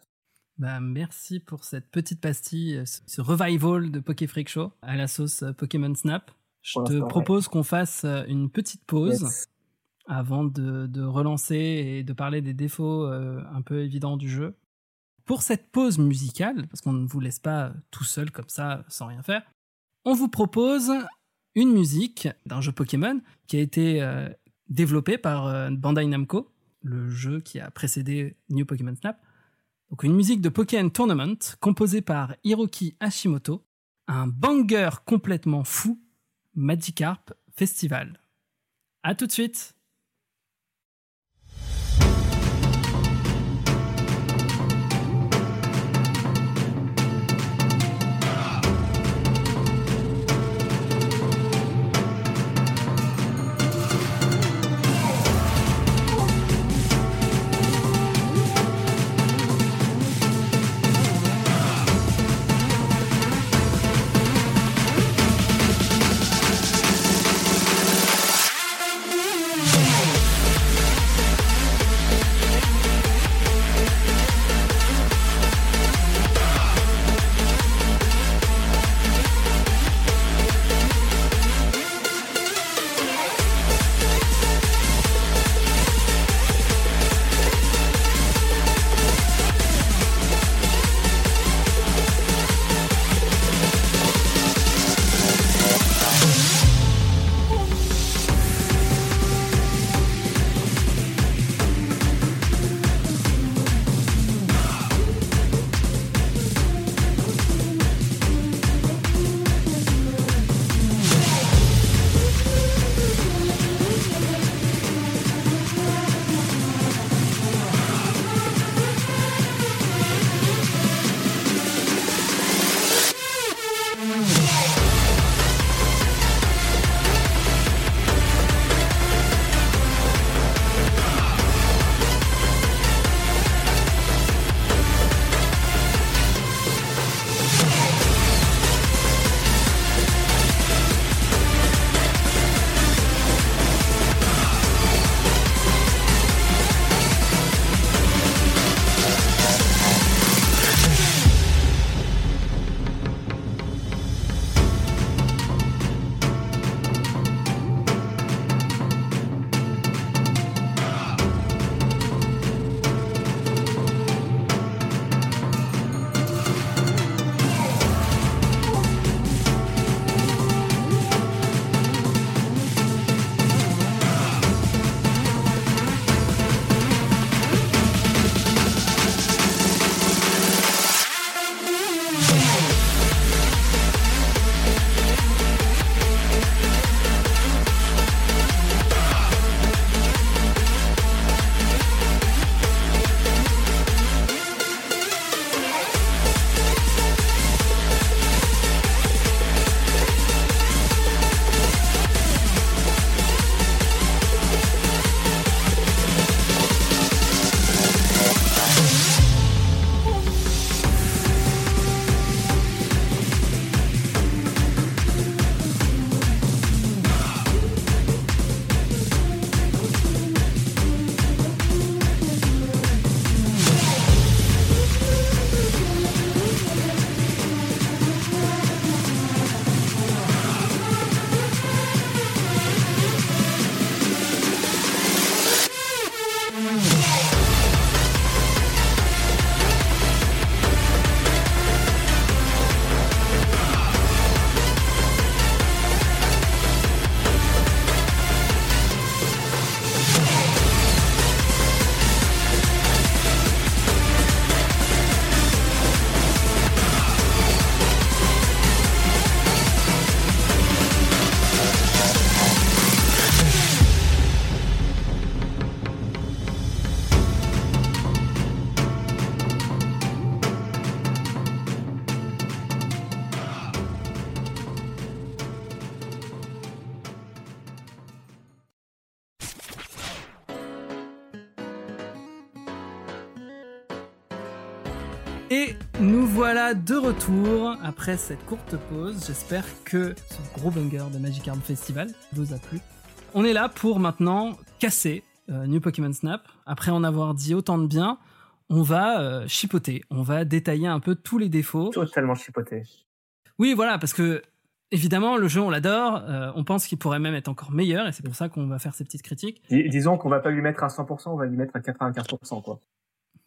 Bah, merci pour cette petite pastille, ce revival de Poké Freak Show à la sauce Pokémon Snap. Je te propose qu'on fasse une petite pause avant de, relancer et de parler des défauts euh, un peu évidents du jeu. Pour cette pause musicale, parce qu'on ne vous laisse pas tout seul comme ça sans rien faire, on vous propose une musique d'un jeu Pokémon qui a été euh, développé par euh, Bandai Namco, le jeu qui a précédé New Pokémon Snap. Donc une musique de Pokémon Tournament composée par Hiroki Hashimoto, un banger complètement fou, Magikarp Festival. A tout de suite voilà de retour après cette courte pause. J'espère que ce gros banger de Magic Arm Festival vous a plu. On est là pour maintenant casser euh, New Pokémon Snap. Après en avoir dit autant de bien, on va euh, chipoter. On va détailler un peu tous les défauts. Totalement chipoter. Oui, voilà, parce que évidemment, le jeu, on l'adore. euh, on pense qu'il pourrait même être encore meilleur, et c'est pour ça qu'on va faire ces petites critiques. Dis- disons qu'on va pas lui mettre à 100%, on va lui mettre à 95%, quoi.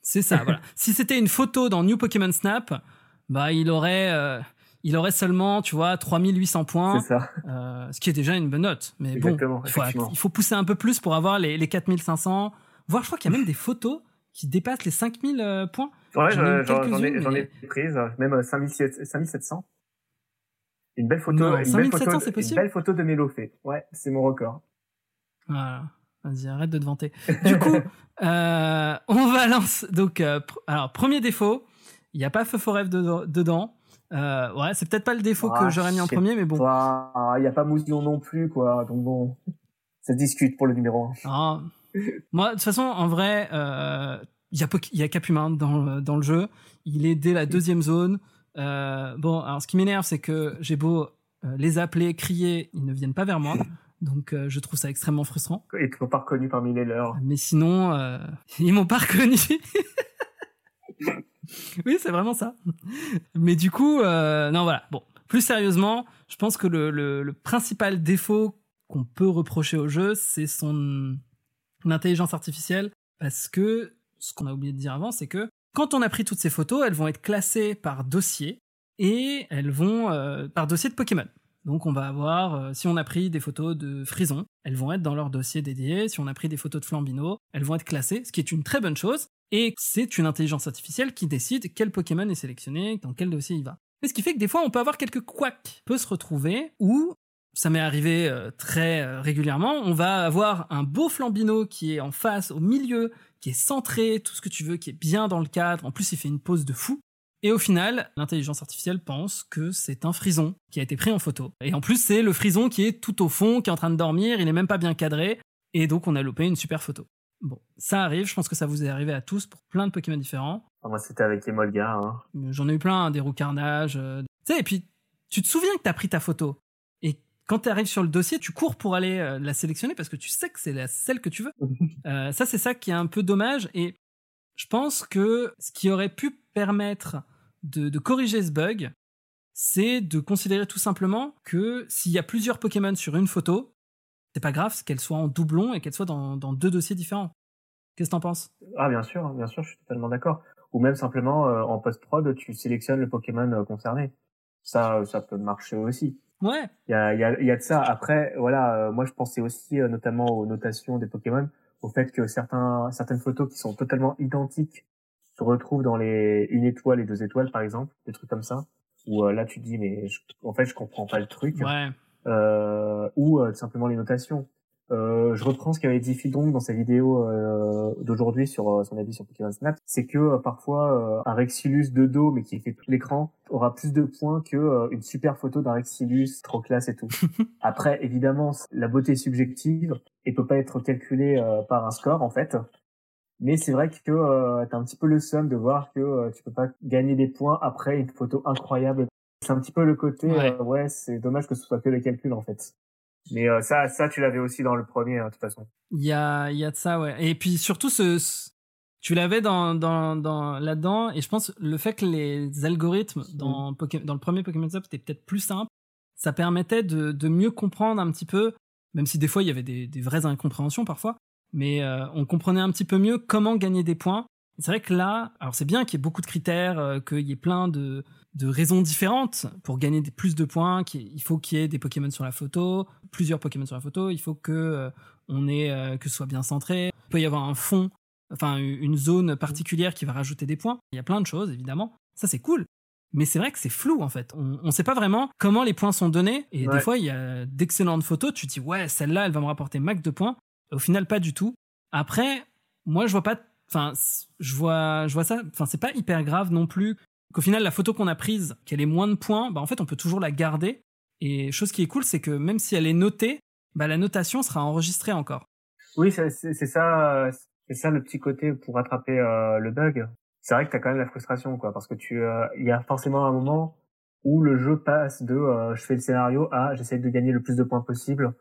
C'est ça, voilà. Si c'était une photo dans New Pokémon Snap, bah il aurait, euh, il aurait seulement, tu vois, 3800 points, ça. euh, ce qui est déjà une bonne note. Mais Exactement, bon, il faut, effectivement. il faut pousser un peu plus pour avoir les, les 4500. Voire, je crois qu'il y a même des photos qui dépassent les 5000 euh, points. Ouais, J'en ai j'en ai, mais- prise, même euh, 5700 5700. Une belle photo, Non, une, 5700, belle photo c'est possible? une belle photo de Mélofée. Ouais, c'est mon record. Voilà. Vas-y, arrête de te vanter. Du coup, <laughs> euh, on va lancer. Donc, euh, pr- alors, premier défaut, il n'y a pas Feu de- dedans. Euh, ouais, c'est peut-être pas le défaut Ah, que j'aurais mis en premier, mais bon. Il n'y a pas Mousillon non plus, quoi. Donc bon, ça se discute pour le numéro 1. Ah. Moi, de toute façon, en vrai, euh, il y a, y a Capumin dans le, dans le jeu. Il est dès la deuxième zone. Euh, bon, alors ce qui m'énerve, c'est que j'ai beau euh, les appeler, crier, ils ne viennent pas vers moi. <laughs> Donc, euh, je trouve ça extrêmement frustrant. Et qu'ils sont pas reconnus parmi les leurs. Mais sinon, euh, <laughs> ils m'ont pas reconnu. <laughs> <laughs> oui, c'est vraiment ça. Mais du coup, euh, non, voilà. Bon, plus sérieusement, je pense que le, principal défaut qu'on peut reprocher au jeu, c'est son intelligence artificielle. Parce que ce qu'on a oublié de dire avant, c'est que quand on a pris toutes ces photos, elles vont être classées par dossier et elles vont euh, par dossier de Pokémon. Donc on va avoir, euh, si on a pris des photos de Frison, elles vont être dans leur dossier dédié. Si on a pris des photos de Flambino, elles vont être classées, ce qui est une très bonne chose. Et c'est une intelligence artificielle qui décide quel Pokémon est sélectionné, dans quel dossier il va. Mais ce qui fait que des fois on peut avoir quelques couacs. Peut se retrouver où, ça m'est arrivé euh, très euh, régulièrement, on va avoir un beau Flambino qui est en face, au milieu, qui est centré, tout ce que tu veux, qui est bien dans le cadre. En plus il fait une pose de fou. Et au final, l'intelligence artificielle pense que c'est un frison qui a été pris en photo. Et en plus, c'est le frison qui est tout au fond, qui est en train de dormir, il est même pas bien cadré. Et donc, on a loupé une super photo. Bon, ça arrive, je pense que ça vous est arrivé à tous pour plein de Pokémon différents. Ah, moi, c'était avec Emolga. Hein. Euh, J'en ai eu plein, hein, des roues carnage. euh, Tu sais, et puis, tu te souviens que t'as pris ta photo. Et quand tu arrives sur le dossier, tu cours pour aller euh, la sélectionner parce que tu sais que c'est la, celle que tu veux. <laughs> Euh, ça, c'est ça qui est un peu dommage. Et je pense que ce qui aurait pu permettre de, de corriger ce bug, c'est de considérer tout simplement que s'il y a plusieurs Pokémon sur une photo, c'est pas grave qu'elle soit en doublon et qu'elle soit dans, dans deux dossiers différents. Qu'est-ce que t'en penses? Ah, bien sûr, bien sûr, je suis totalement d'accord. Ou même simplement, euh, en post-prod, tu sélectionnes le Pokémon euh, concerné. Ça, ça peut marcher aussi. Ouais, Il y a, il y, a, il y a de ça. Après, voilà, euh, moi, je pensais aussi euh, notamment aux notations des Pokémon, au fait que certains, certaines photos qui sont totalement identiques se retrouvent dans les une étoile et deux étoiles, par exemple, des trucs comme ça. Où euh, là, tu te dis, mais je- en fait, je comprends pas le truc. ouais. Euh, ou euh, simplement les notations. Euh, je reprends ce qu'avait dit Fildong dans sa vidéo euh, d'aujourd'hui sur son avis sur Pokémon Snap, c'est que euh, parfois euh, un Rexilus de dos mais qui fait tout l'écran aura plus de points que euh, une super photo d'un Rexilus trop classe et tout. <laughs> Après évidemment la beauté est subjective et peut pas être calculée euh, par un score en fait. Mais c'est vrai que euh, t'as un petit peu le seum de voir que euh, tu peux pas gagner des points après une photo incroyable. C'est un petit peu le côté Ouais. euh, ouais c'est dommage que ce soit que les calculs en fait. Mais euh, ça, ça, tu l'avais aussi dans le premier, hein, de toute façon. Il y a, il y a de ça, ouais. Et puis surtout, ce, ce- tu l'avais dans, dans, dans, là-dedans, et je pense le fait que les algorithmes dans, Poké- dans le premier Pokémon Snap étaient peut-être plus simples, ça permettait de, de mieux comprendre un petit peu, même si des fois il y avait des, des vraies incompréhensions parfois, mais euh, on comprenait un petit peu mieux comment gagner des points. C'est vrai que là, alors c'est bien qu'il y ait beaucoup de critères, euh, qu'il y ait plein de, de raisons différentes pour gagner des, plus de points. Il faut qu'il y ait des Pokémon sur la photo, plusieurs Pokémon sur la photo. Il faut que euh, on ait euh, que ce soit bien centré. Il peut y avoir un fond, enfin une zone particulière qui va rajouter des points. Il y a plein de choses évidemment. Ça c'est cool. Mais c'est vrai que c'est flou en fait. On ne sait pas vraiment comment les points sont donnés. Et Ouais. des fois, il y a d'excellentes photos. Tu te dis, ouais, celle-là, elle va me rapporter max de points. Au final, pas du tout. Après, moi, je vois pas. Enfin, je vois, je vois ça. Enfin, c'est pas hyper grave non plus. Qu'au final, la photo qu'on a prise, qu'elle ait moins de points, bah en fait, on peut toujours la garder. Et chose qui est cool, c'est que même si elle est notée, bah la notation sera enregistrée encore. Oui, c'est ça, c'est ça le petit côté pour rattraper euh, le bug. c'est vrai que t'as quand même la frustration, quoi, parce que tu, euh, il y a forcément un moment où le jeu passe de euh, je fais le scénario à j'essaie de gagner le plus de points possible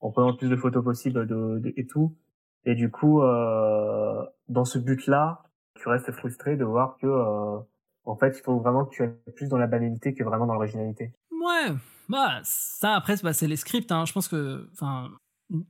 en prenant le plus de photos possible de, et tout. Et du coup, dans ce but-là, tu restes frustré de voir que en fait, il faut vraiment que tu ailles plus dans la banalité que vraiment dans l'originalité. Ouais, bah ça après bah, c'est les scripts. Hein. Je pense que, enfin,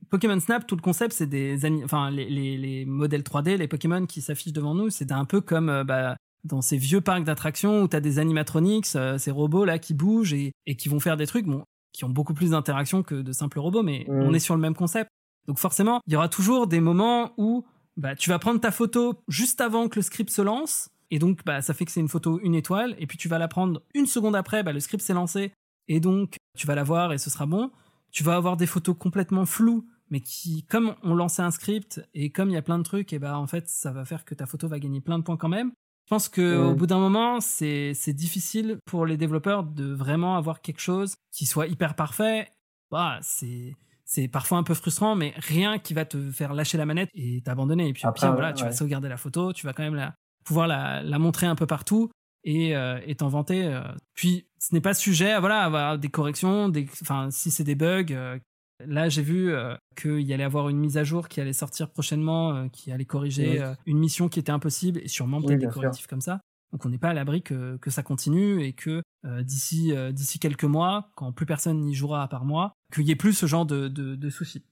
Pokémon Snap, tout le concept c'est des, enfin les, les, les modèles 3D, les Pokémon qui s'affichent devant nous, c'est un peu comme euh, bah, dans ces vieux parcs d'attractions où t'as des animatronics, euh, ces robots là qui bougent et, et qui vont faire des trucs, bon, qui ont beaucoup plus d'interaction que de simples robots, mais Mm. on est sur le même concept. Donc forcément, il y aura toujours des moments où bah, tu vas prendre ta photo juste avant que le script se lance, et donc bah, ça fait que c'est une photo une étoile, et puis tu vas la prendre une seconde après, bah, le script s'est lancé, et donc tu vas la voir et ce sera bon. Tu vas avoir des photos complètement floues, mais qui, comme on lançait un script, et comme il y a plein de trucs, et bah en fait ça va faire que ta photo va gagner plein de points quand même. Je pense que Mm. au bout d'un moment, c'est difficile pour les développeurs de vraiment avoir quelque chose qui soit hyper parfait. Bah, c'est c'est parfois un peu frustrant, mais rien qui va te faire lâcher la manette et t'abandonner. Et puis au Après, pire, voilà, tu ouais. vas sauvegarder la photo, tu vas quand même la, pouvoir la, la montrer un peu partout et euh, et t'en vanter. euh. Puis ce n'est pas sujet à voilà avoir des corrections, des, enfin si c'est des bugs. euh, Là, j'ai vu euh, qu'il y allait avoir une mise à jour qui allait sortir prochainement, euh, qui allait corriger Oui. une mission qui était impossible et sûrement peut-être des sûr. correctifs comme ça. Donc on n'est pas à l'abri que, que ça continue et que euh, d'ici euh, d'ici quelques mois, quand plus personne n'y jouera à part moi, qu'il y ait plus ce genre de, de, de soucis.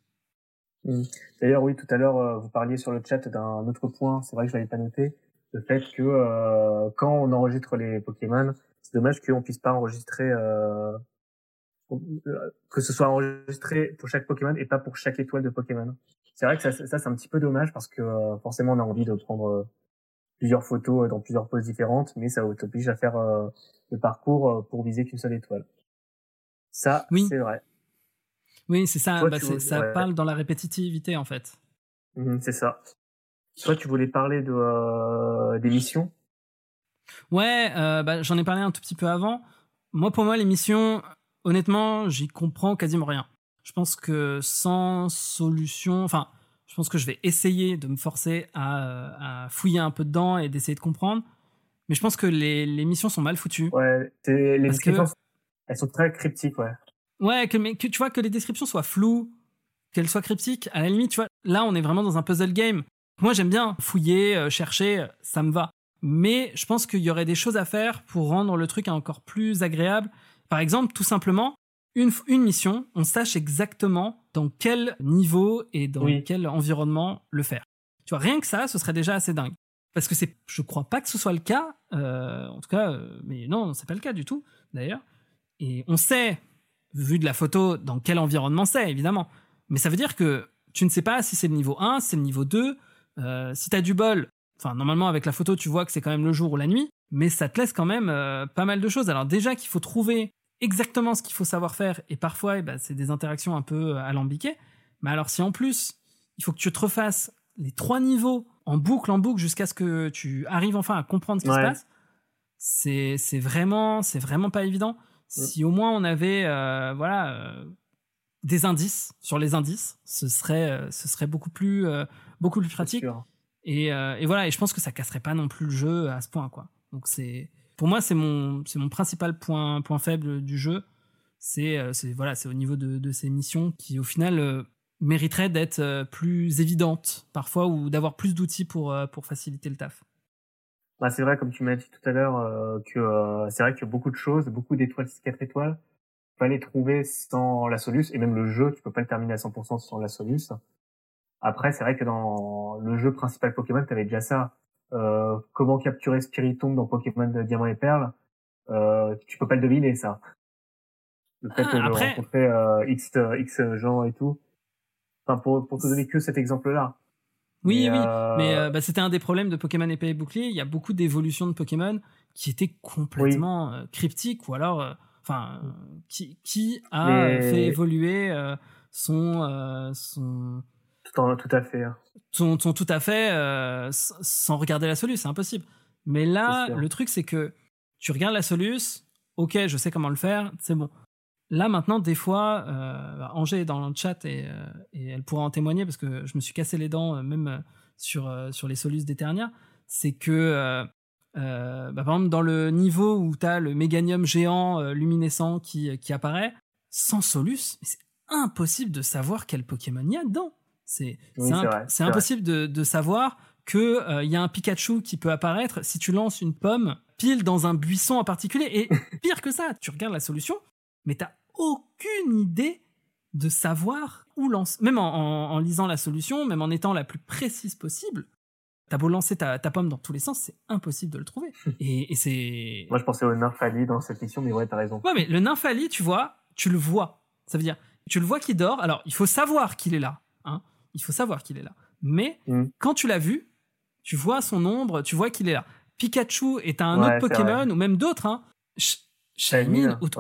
D'ailleurs, oui, tout à l'heure, vous parliez sur le chat d'un autre point. C'est vrai que je l'avais pas noté. Le fait que euh, quand on enregistre les Pokémon, c'est dommage qu'on puisse pas enregistrer, euh, que ce soit enregistré pour chaque Pokémon et pas pour chaque étoile de Pokémon. C'est vrai que ça, ça c'est un petit peu dommage parce que euh, forcément on a envie de prendre euh, plusieurs photos euh, dans plusieurs poses différentes, mais ça t'oblige à faire le parcours pour viser qu'une seule étoile. Ça, Oui. c'est vrai. Oui, c'est ça. Toi, bah, veux- ça ouais. parle dans la répétitivité en fait. Mhm, c'est ça. Toi, tu voulais parler de euh, des missions? Ouais, euh, bah, j'en ai parlé un tout petit peu avant. Moi, pour moi, l'émission, honnêtement, j'y comprends quasiment rien. Je pense que sans solution, enfin, je pense que je vais essayer de me forcer à, euh, à fouiller un peu dedans et d'essayer de comprendre. Mais je pense que les, les missions sont mal foutues. Ouais, les que- descriptions, elles sont très cryptiques, ouais. Ouais, que, mais que tu vois que les descriptions soient floues, qu'elles soient cryptiques, à la limite, tu vois, là on est vraiment dans un puzzle game. Moi j'aime bien fouiller, euh, chercher, euh, ça me va. Mais je pense qu'il y aurait des choses à faire pour rendre le truc encore plus agréable. Par exemple, tout simplement, une, une mission, on sache exactement dans quel niveau et dans Oui. quel environnement le faire. Tu vois, rien que ça, ce serait déjà assez dingue. Parce que c'est, je crois pas que ce soit le cas, euh, en tout cas, euh, mais non, c'est pas le cas du tout, d'ailleurs. Et on sait, vu de la photo, dans quel environnement c'est, évidemment. Mais ça veut dire que tu ne sais pas si c'est le niveau 1, si c'est le niveau 2. Euh, si tu as du bol, enfin, normalement, avec la photo, tu vois que c'est quand même le jour ou la nuit, mais ça te laisse quand même euh, pas mal de choses. Alors, déjà qu'il faut trouver exactement ce qu'il faut savoir faire, et parfois, eh ben, c'est des interactions un peu euh, alambiquées. Mais alors, si en plus, il faut que tu te refasses les trois niveaux en boucle, en boucle, jusqu'à ce que tu arrives enfin à comprendre ce qui se passe, c'est c'est vraiment, c'est vraiment pas évident. Si au moins on avait, euh, voilà, des indices sur les indices, ce serait, ce serait beaucoup plus, beaucoup plus pratique. Et, euh, et voilà, et je pense que ça casserait pas non plus le jeu à ce point, quoi. Donc c'est, pour moi, c'est mon, c'est mon principal point, point faible du jeu. C'est, euh, c'est voilà, c'est au niveau de, de ces missions qui, au final, euh, mériteraient d'être euh, plus évidentes parfois ou d'avoir plus d'outils pour, pour faciliter le taf. Bah, c'est vrai, comme tu m'as dit tout à l'heure, euh, que c'est vrai qu'il y a beaucoup de choses, beaucoup d'étoiles, 4 étoiles. Pas les trouver sans la Solus, et même le jeu, tu peux pas le terminer à 100% sans la Solus. Après, c'est vrai que dans le jeu principal Pokémon, tu avais déjà ça. Euh, comment capturer Spiritomb dans Pokémon de Diamant et Perle, euh, tu peux pas le deviner, ça. Le fait Ah, de après- rencontrer euh, X, X gens et tout. Enfin, pour, pour te donner que cet exemple-là. Oui, Mais, oui, euh, mais euh, bah, c'était un des problèmes de Pokémon épée et bouclier. Il y a beaucoup d'évolutions de Pokémon qui étaient complètement euh, cryptiques ou alors, euh, enfin, euh, qui, qui a Mais- euh, fait évoluer euh, son, euh, son, tout, en- tout à fait. hein. son, son tout à fait euh, sans regarder la soluce, c'est impossible. Mais là, le truc, c'est que tu regardes la soluce, ok, je sais comment le faire, c'est bon. Là, maintenant, des fois, euh, Angers est dans le chat et, euh, et elle pourra en témoigner parce que je me suis cassé les dents, euh, même sur, sur les soluces d'Eternia. c'est que, euh, bah, par exemple, dans le niveau où tu as le méganium géant euh, luminescent qui, qui apparaît, sans Solus, c'est impossible de savoir quel Pokémon il y a dedans. C'est Oui, c'est impossible de, de savoir que euh, il y a un Pikachu qui peut apparaître si tu lances une pomme pile dans un buisson en particulier. Et <laughs> pire que ça, tu regardes la solution, mais t'as aucune idée de savoir où lancer. Même en, en- en lisant la solution, même en étant la plus précise possible, t'as beau lancer ta, ta pomme dans tous les sens, c'est impossible de le trouver. <laughs> Et, et c'est. Moi, je pensais au Nymphali dans cette mission, mais ouais, t'as raison. Ouais, mais le nymphali, tu vois, tu le vois. Ça veut dire, tu le vois qui dort. Alors, il faut savoir qu'il est là. Hein. Il faut savoir qu'il est là. Mais Mm. quand tu l'as vu, tu vois son ombre, tu vois qu'il est là. Pikachu est un Ouais, autre Pokémon, ou même d'autres. Hein. Sh- Shaymin. Shaymin, Out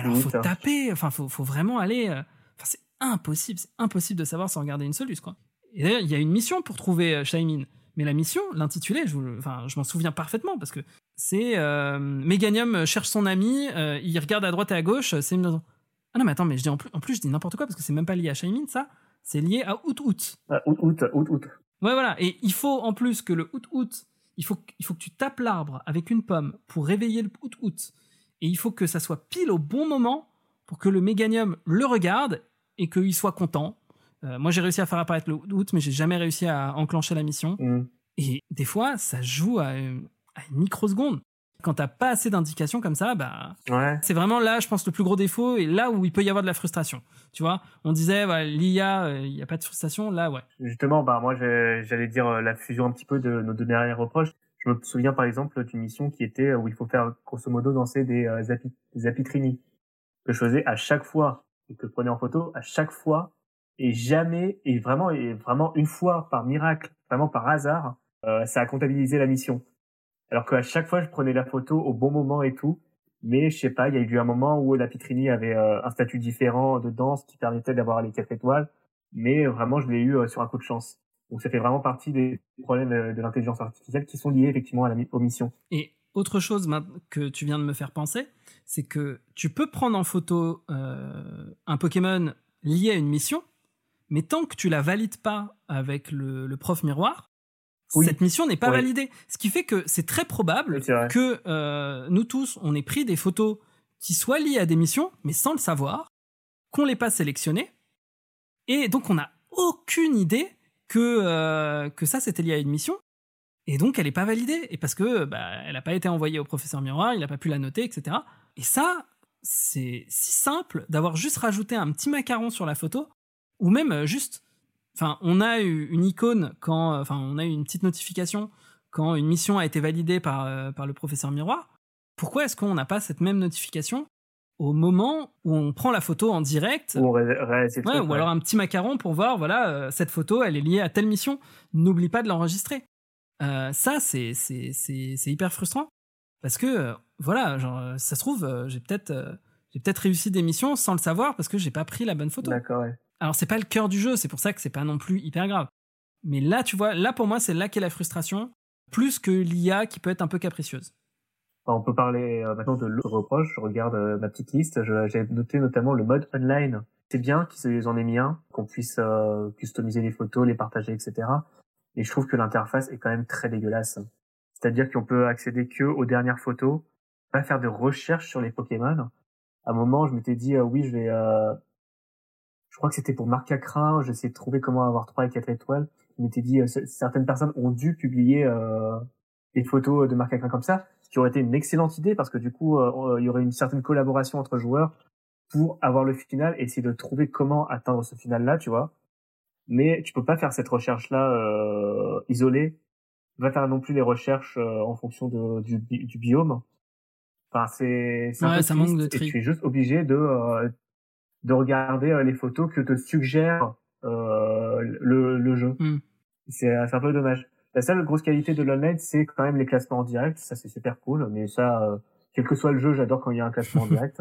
Alors, faut taper. Enfin, faut, faut vraiment aller. euh, Enfin, c'est impossible. C'est impossible de savoir sans regarder une solus, quoi. Et d'ailleurs, il y a une mission pour trouver euh, Shaymin. Mais la mission, l'intitulé, je, enfin, je m'en souviens parfaitement parce que c'est euh, Meganium cherche son ami, euh, il regarde à droite et à gauche, c'est une Ah non, mais attends, mais je dis en plus, en plus je dis n'importe quoi parce que c'est même pas lié à Shaymin, ça. C'est lié à Out Out. Ah, Out Out, Out Out. Ouais, voilà. Et il faut en plus que le Out Out, il faut, il faut que tu tapes l'arbre avec une pomme pour réveiller le Out Out. Et il faut que ça soit pile au bon moment pour que le Méganium le regarde et qu'il soit content. Euh, moi, j'ai réussi à faire apparaître le Out Out, mais j'ai jamais réussi à enclencher la mission. Hmm. Et des fois, ça joue à, à une microseconde. Quand t'as pas assez d'indications comme ça, bah, Ouais. c'est vraiment là, je pense, le plus gros défaut et là où il peut y avoir de la frustration. Tu vois, on disait, l'IA, euh, il n'y a pas de frustration. Là, ouais. Justement, bah, moi, j'allais dire euh, la fusion un petit peu de nos deux derniers reproches. Je me souviens, par exemple, d'une mission qui était euh, où il faut faire, grosso modo, danser des, euh, des. Que je faisais à chaque fois, et que je prenais en photo, à chaque fois, et jamais, et vraiment, et vraiment une fois, par miracle, vraiment par hasard, euh, ça a comptabilisé la mission. Alors qu'à chaque fois, je prenais la photo au bon moment et tout. Mais je sais pas, il y a eu un moment où la Pitrini avait euh, un statut différent de danse qui permettait d'avoir les quatre étoiles. Mais vraiment, je l'ai eu euh, sur un coup de chance. Donc ça fait vraiment partie des problèmes euh, de l'intelligence artificielle qui sont liés effectivement à la, aux missions. Et autre chose que tu viens de me faire penser, c'est que tu peux prendre en photo un Pokémon lié à une mission, mais tant que tu la valides pas avec le prof miroir, Oui. cette mission n'est pas Oui. validée. Ce qui fait que c'est très probable Oui, que euh, nous tous, on ait pris des photos qui soient liées à des missions, mais sans le savoir, qu'on les pas sélectionnées, et donc on n'a aucune idée que, euh, que ça c'était lié à une mission, et donc elle n'est pas validée, et parce que bah, elle n'a pas été envoyée au professeur miroir, il n'a pas pu la noter, etc. Et ça, c'est si simple d'avoir juste rajouté un petit macaron sur la photo, ou même euh, juste, enfin, on a eu une icône quand, enfin, on a eu une petite notification quand une mission a été validée par, euh, par le professeur miroir. Pourquoi est-ce qu'on n'a pas cette même notification au moment où on prend la photo en direct Ou on ré- réalise le Ouais, truc, ou ouais. alors un petit macaron pour voir, voilà, euh, cette photo, elle est liée à telle mission. N'oublie pas de l'enregistrer. Euh, ça, c'est c'est c'est c'est hyper frustrant parce que euh, voilà, genre euh, ça se trouve, euh, j'ai peut-être euh, j'ai peut-être réussi des missions sans le savoir parce que j'ai pas pris la bonne photo. D'accord, ouais. Alors c'est pas le cœur du jeu, c'est pour ça que c'est pas non plus hyper grave. Mais là, tu vois, là pour moi, c'est là qu'est la frustration, plus que l'IA qui peut être un peu capricieuse. On peut parler euh, maintenant de l'autre reproche. Je regarde euh, ma petite liste. J'ai noté notamment le mode online. C'est bien qu'ils en aient mis un, qu'on puisse euh, customiser les photos, les partager, etc. Et je trouve que l'interface est quand même très dégueulasse. C'est-à-dire qu'on peut accéder que aux dernières photos, pas faire de recherche sur les Pokémon. À un moment, je m'étais dit, oui, je vais... euh, Je crois que c'était pour Marcacrin, j'essayais de trouver comment avoir 3 et 4 étoiles. Je m'étais dit, euh, certaines personnes ont dû publier euh, des photos de Marcacrin comme ça, ce qui aurait été une excellente idée parce que du coup, euh, il y aurait une certaine collaboration entre joueurs pour avoir le final et essayer de trouver comment atteindre ce final-là, tu vois. Mais tu peux pas faire cette recherche-là euh, isolée. Vas faire non plus les recherches euh, en fonction de, du, du biome. Enfin, c'est Ouais, ça manque de et tri. tu es juste obligé de euh, de regarder euh, les photos que te suggère euh, le, le jeu. Hmm. C'est un peu dommage. La seule grosse qualité de l'online, c'est quand même les classements en direct. Ça, c'est super cool. Mais ça, euh, quel que soit le jeu, j'adore quand il y a un classement en <laughs> direct.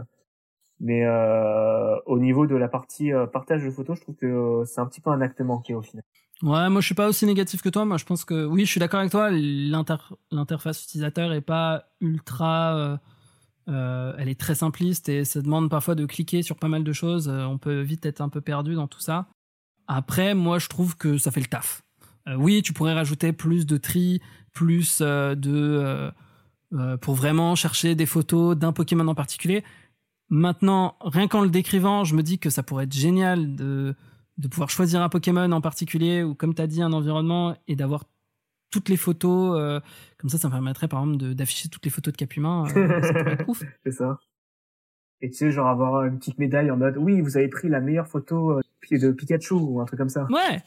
Mais euh, au niveau de la partie euh, partage de photos, je trouve que euh, c'est un petit peu un acte manqué au final. Ouais, moi je suis pas aussi négatif que toi. Moi je pense que oui, je suis d'accord avec toi. l'inter- L'interface utilisateur est pas ultra. Euh, elle est très simpliste et ça demande parfois de cliquer sur pas mal de choses. Euh, on peut vite être un peu perdu dans tout ça. Après, moi je trouve que ça fait le taf. Euh, oui, tu pourrais rajouter plus de tri, plus de pour vraiment chercher des photos d'un Pokémon en particulier. Maintenant, rien qu'en le décrivant, je me dis que ça pourrait être génial de, de pouvoir choisir un Pokémon en particulier ou comme tu as dit un environnement et d'avoir toutes les photos euh, comme ça ça me permettrait par exemple d'afficher toutes les photos de euh, ça pourrait être <laughs> ouf C'est ça. Et tu sais, genre avoir une petite médaille en mode, oui, vous avez pris la meilleure photo euh, de Pikachu ou un truc comme ça. ouais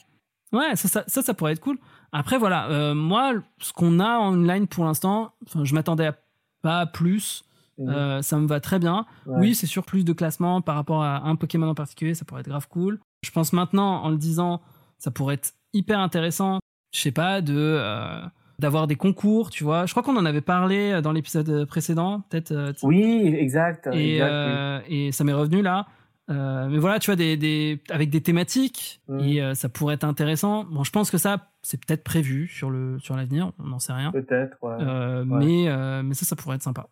ouais ça ça, ça ça pourrait être cool après voilà euh, moi ce qu'on a en online pour l'instant je m'attendais à pas plus Mhm. Euh, ça me va très bien Ouais. oui c'est sûr plus de classement par rapport à un Pokémon en particulier ça pourrait être grave cool je pense maintenant en le disant ça pourrait être hyper intéressant je sais pas de euh, d'avoir des concours tu vois je crois qu'on en avait parlé euh, dans l'épisode précédent peut-être euh, Oui, exact. et, exact, oui. euh, et ça m'est revenu là. Euh, mais voilà, tu vois, des, des, avec des thématiques, Mhm. et euh, ça pourrait être intéressant. Bon, je pense que ça, c'est peut-être prévu sur le sur l'avenir, on n'en sait rien. Peut-être, ouais. Euh, Ouais. Mais euh, mais ça, ça pourrait être sympa.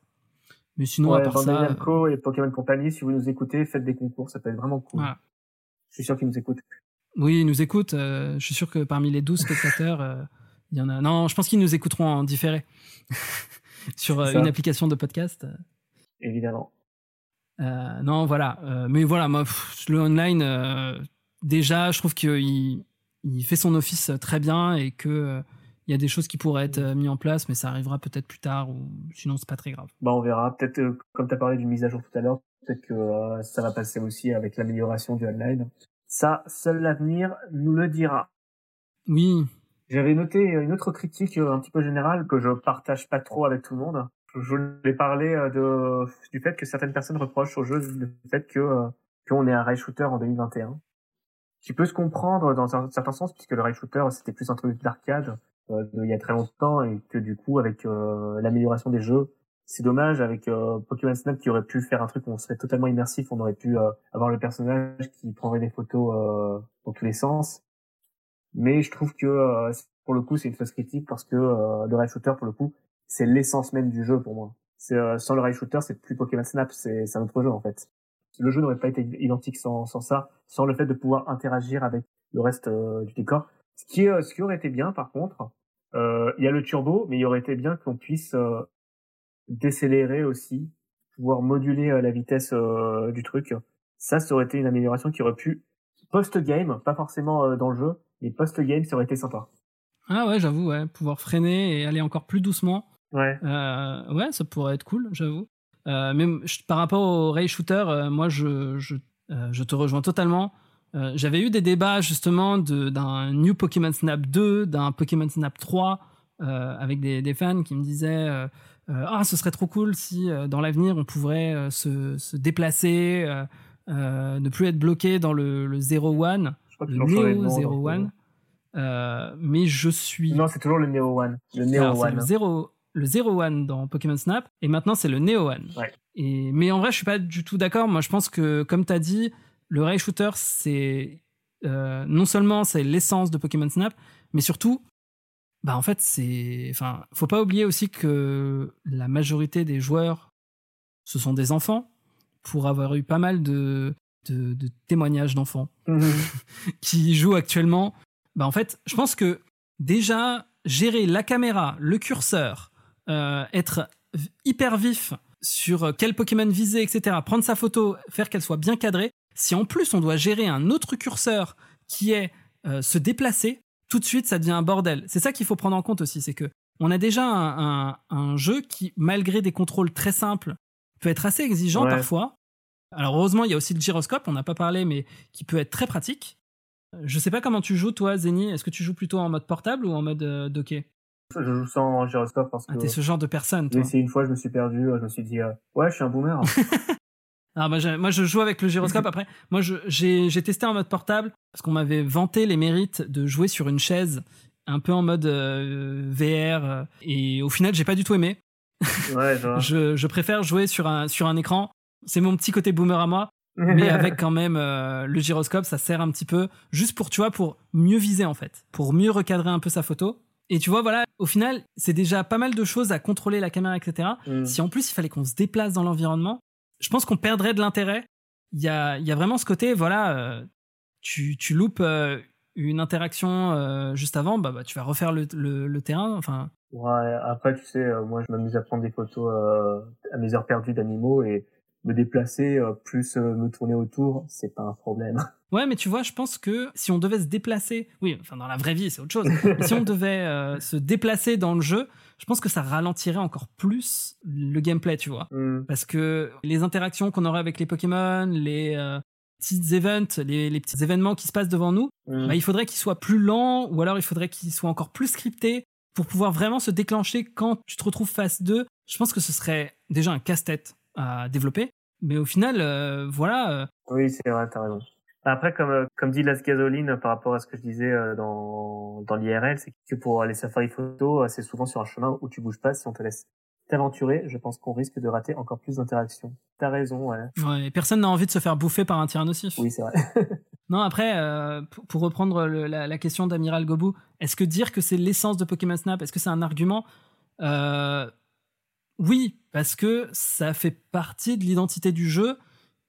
Mais sinon, ouais, à part ça, Namco et Pokémon Company, si vous nous écoutez, faites des concours, ça peut être vraiment cool. Voilà. Je suis sûr qu'ils nous écoutent. Oui, ils nous écoutent. euh, je suis sûr que parmi les 12 spectateurs, euh, il y en a. Non, je pense qu'ils nous écouteront en différé <laughs> sur euh, une application de podcast. Évidemment. Non, voilà. Mais voilà, moi, pff, le online, déjà, je trouve qu'il il fait son office très bien et que il y a des choses qui pourraient être mises en place, mais ça arrivera peut-être plus tard ou sinon c'est pas très grave. Bah, on verra. Peut-être, euh, comme tu as parlé d'une mise à jour tout à l'heure, peut-être que euh, ça va passer aussi avec l'amélioration du online. Ça, seul l'avenir nous le dira. Oui, J'avais noté une autre critique euh, un petit peu générale que je partage pas trop avec tout le monde. Je voulais parler euh, de, du fait que certaines personnes reprochent au jeu le fait que euh, qu'on est un rail shooter en 2021, qui peut se comprendre dans un certain sens puisque le rail shooter c'était plus un truc d'arcade euh, il y a très longtemps et que du coup avec euh, l'amélioration des jeux, c'est dommage avec euh, Pokémon Snap qui aurait pu faire un truc où on serait totalement immersif, on aurait pu euh, avoir le personnage qui prendrait des photos euh, dans tous les sens. Mais je trouve que euh, pour le coup c'est une fausse critique parce que euh, le rail shooter pour le coup c'est l'essence même du jeu pour moi. Euh, sans le rail shooter c'est plus Pokémon Snap, c'est un autre jeu en fait. Le jeu n'aurait pas été identique sans, sans ça, sans le fait de pouvoir interagir avec le reste du décor. Ce qui, ce qui aurait été bien par contre, il y a le turbo, mais il aurait été bien qu'on puisse décélérer aussi, pouvoir moduler euh, la vitesse euh, du truc. Ça, ça aurait été une amélioration qui aurait pu post-game, pas forcément euh, dans le jeu, mais post-game, ça aurait été sympa. ah ouais, j'avoue, ouais, pouvoir freiner et aller encore plus doucement, Ouais. euh, ouais, ça pourrait être cool, j'avoue. Euh, mais par rapport au ray shooter, euh, moi, je, je, je te rejoins totalement. J'avais eu des débats justement de- d'un New Pokémon Snap 2, d'un Pokémon Snap 3, euh, avec des, des fans qui me disaient euh, euh, Ah, ce serait trop cool si euh, dans l'avenir on pourrait euh, se, se déplacer, euh, euh, ne plus être bloqué dans le, le 01, Je crois qu'ils le Neo donc, 01. Euh, mais je suis. Non, c'est toujours le Neo One. Le Neo Alors, One. le 0 le 01 dans Pokémon Snap et maintenant c'est le Neo One. Ouais. Et mais en vrai, je suis pas du tout d'accord. Moi, je pense que comme tu as dit, le ray shooter c'est euh, non seulement c'est l'essence de Pokémon Snap, mais surtout bah en fait, c'est enfin, faut pas oublier aussi que la majorité des joueurs ce sont des enfants pour avoir eu pas mal de de, de témoignages d'enfants Mhm. <laughs> qui joue actuellement, bah en fait, je pense que déjà gérer la caméra, le curseur, euh, être hyper vif sur quel Pokémon viser, etc., prendre sa photo, faire qu'elle soit bien cadrée. Si en plus on doit gérer un autre curseur qui est euh, se déplacer, tout de suite ça devient un bordel. C'est ça qu'il faut prendre en compte aussi, c'est que on a déjà un, un- un jeu qui, malgré des contrôles très simples, peut être assez exigeant Ouais. parfois. Alors heureusement, il y a aussi le gyroscope, on n'a pas parlé, mais qui peut être très pratique. Je sais pas comment tu joues, toi, Zeni. Est-ce que tu joues plutôt en mode portable ou en mode euh, docké? Je joue sans gyroscope parce que Ah, t'es ce genre de personne, j'ai toi. essayé une fois, je me suis perdu, euh, je me suis dit, euh, ouais, je suis un boomer. <laughs> Ah, moi, je, moi, je joue avec le gyroscope. Après, moi, j'ai testé en mode portable parce qu'on m'avait vanté les mérites de jouer sur une chaise un peu en mode euh, VR. euh, et au final, j'ai pas du tout aimé. ouais, <laughs> je préfère jouer sur un, sur un écran. C'est mon petit côté boomer à moi. <laughs> mais avec quand même euh, le gyroscope, ça sert un petit peu juste pour, tu vois, pour mieux viser en fait, pour mieux recadrer un peu sa photo. Et tu vois, voilà, au final, c'est déjà pas mal de choses à contrôler la caméra, etc. Mm. Si en plus il fallait qu'on se déplace dans l'environnement, je pense qu'on perdrait de l'intérêt. Il y a, il y a vraiment ce côté, voilà, euh, tu, tu loupes euh, une interaction euh, juste avant, bah, bah, tu vas refaire le, le, le terrain, enfin, Ouais, après, tu sais, euh, moi, je m'amuse à prendre des photos euh, à mes heures perdues d'animaux et me déplacer, euh, plus me tourner autour, c'est pas un problème. <laughs> Ouais, mais tu vois, je pense que si on devait se déplacer, oui, enfin dans la vraie vie, c'est autre chose. si on <laughs> devait se déplacer dans le jeu, je pense que ça ralentirait encore plus le gameplay, tu vois. Hmm. Parce que les interactions qu'on aurait avec les Pokémon, les euh, petits events, les, les petits événements qui se passent devant nous, Hmm. bah, il faudrait qu'ils soient plus lents ou alors il faudrait qu'ils soient encore plus scriptés pour pouvoir vraiment se déclencher quand tu te retrouves face 2. Je pense que ce serait déjà un casse-tête à développer. Mais au final, euh, voilà, euh, Oui, c'est vrai, t'as raison. Après, comme, euh, comme dit Las Gasoline par rapport à ce que je disais euh, dans, dans l'IRL, c'est que pour les safaris photo, euh, c'est souvent sur un chemin où tu bouges pas. Si on te laisse t'aventurer, je pense qu'on risque de rater encore plus d'interactions. T'as raison, ouais. ouais, personne n'a envie de se faire bouffer par un tyrannosif. Oui, c'est vrai. <laughs> Non, après, euh, pour, pour reprendre le- la, la question d'Amiral Gobu, est-ce que dire que c'est l'essence de Pokémon Snap, est-ce que c'est un argument? Euh, Oui, parce que ça fait partie de l'identité du jeu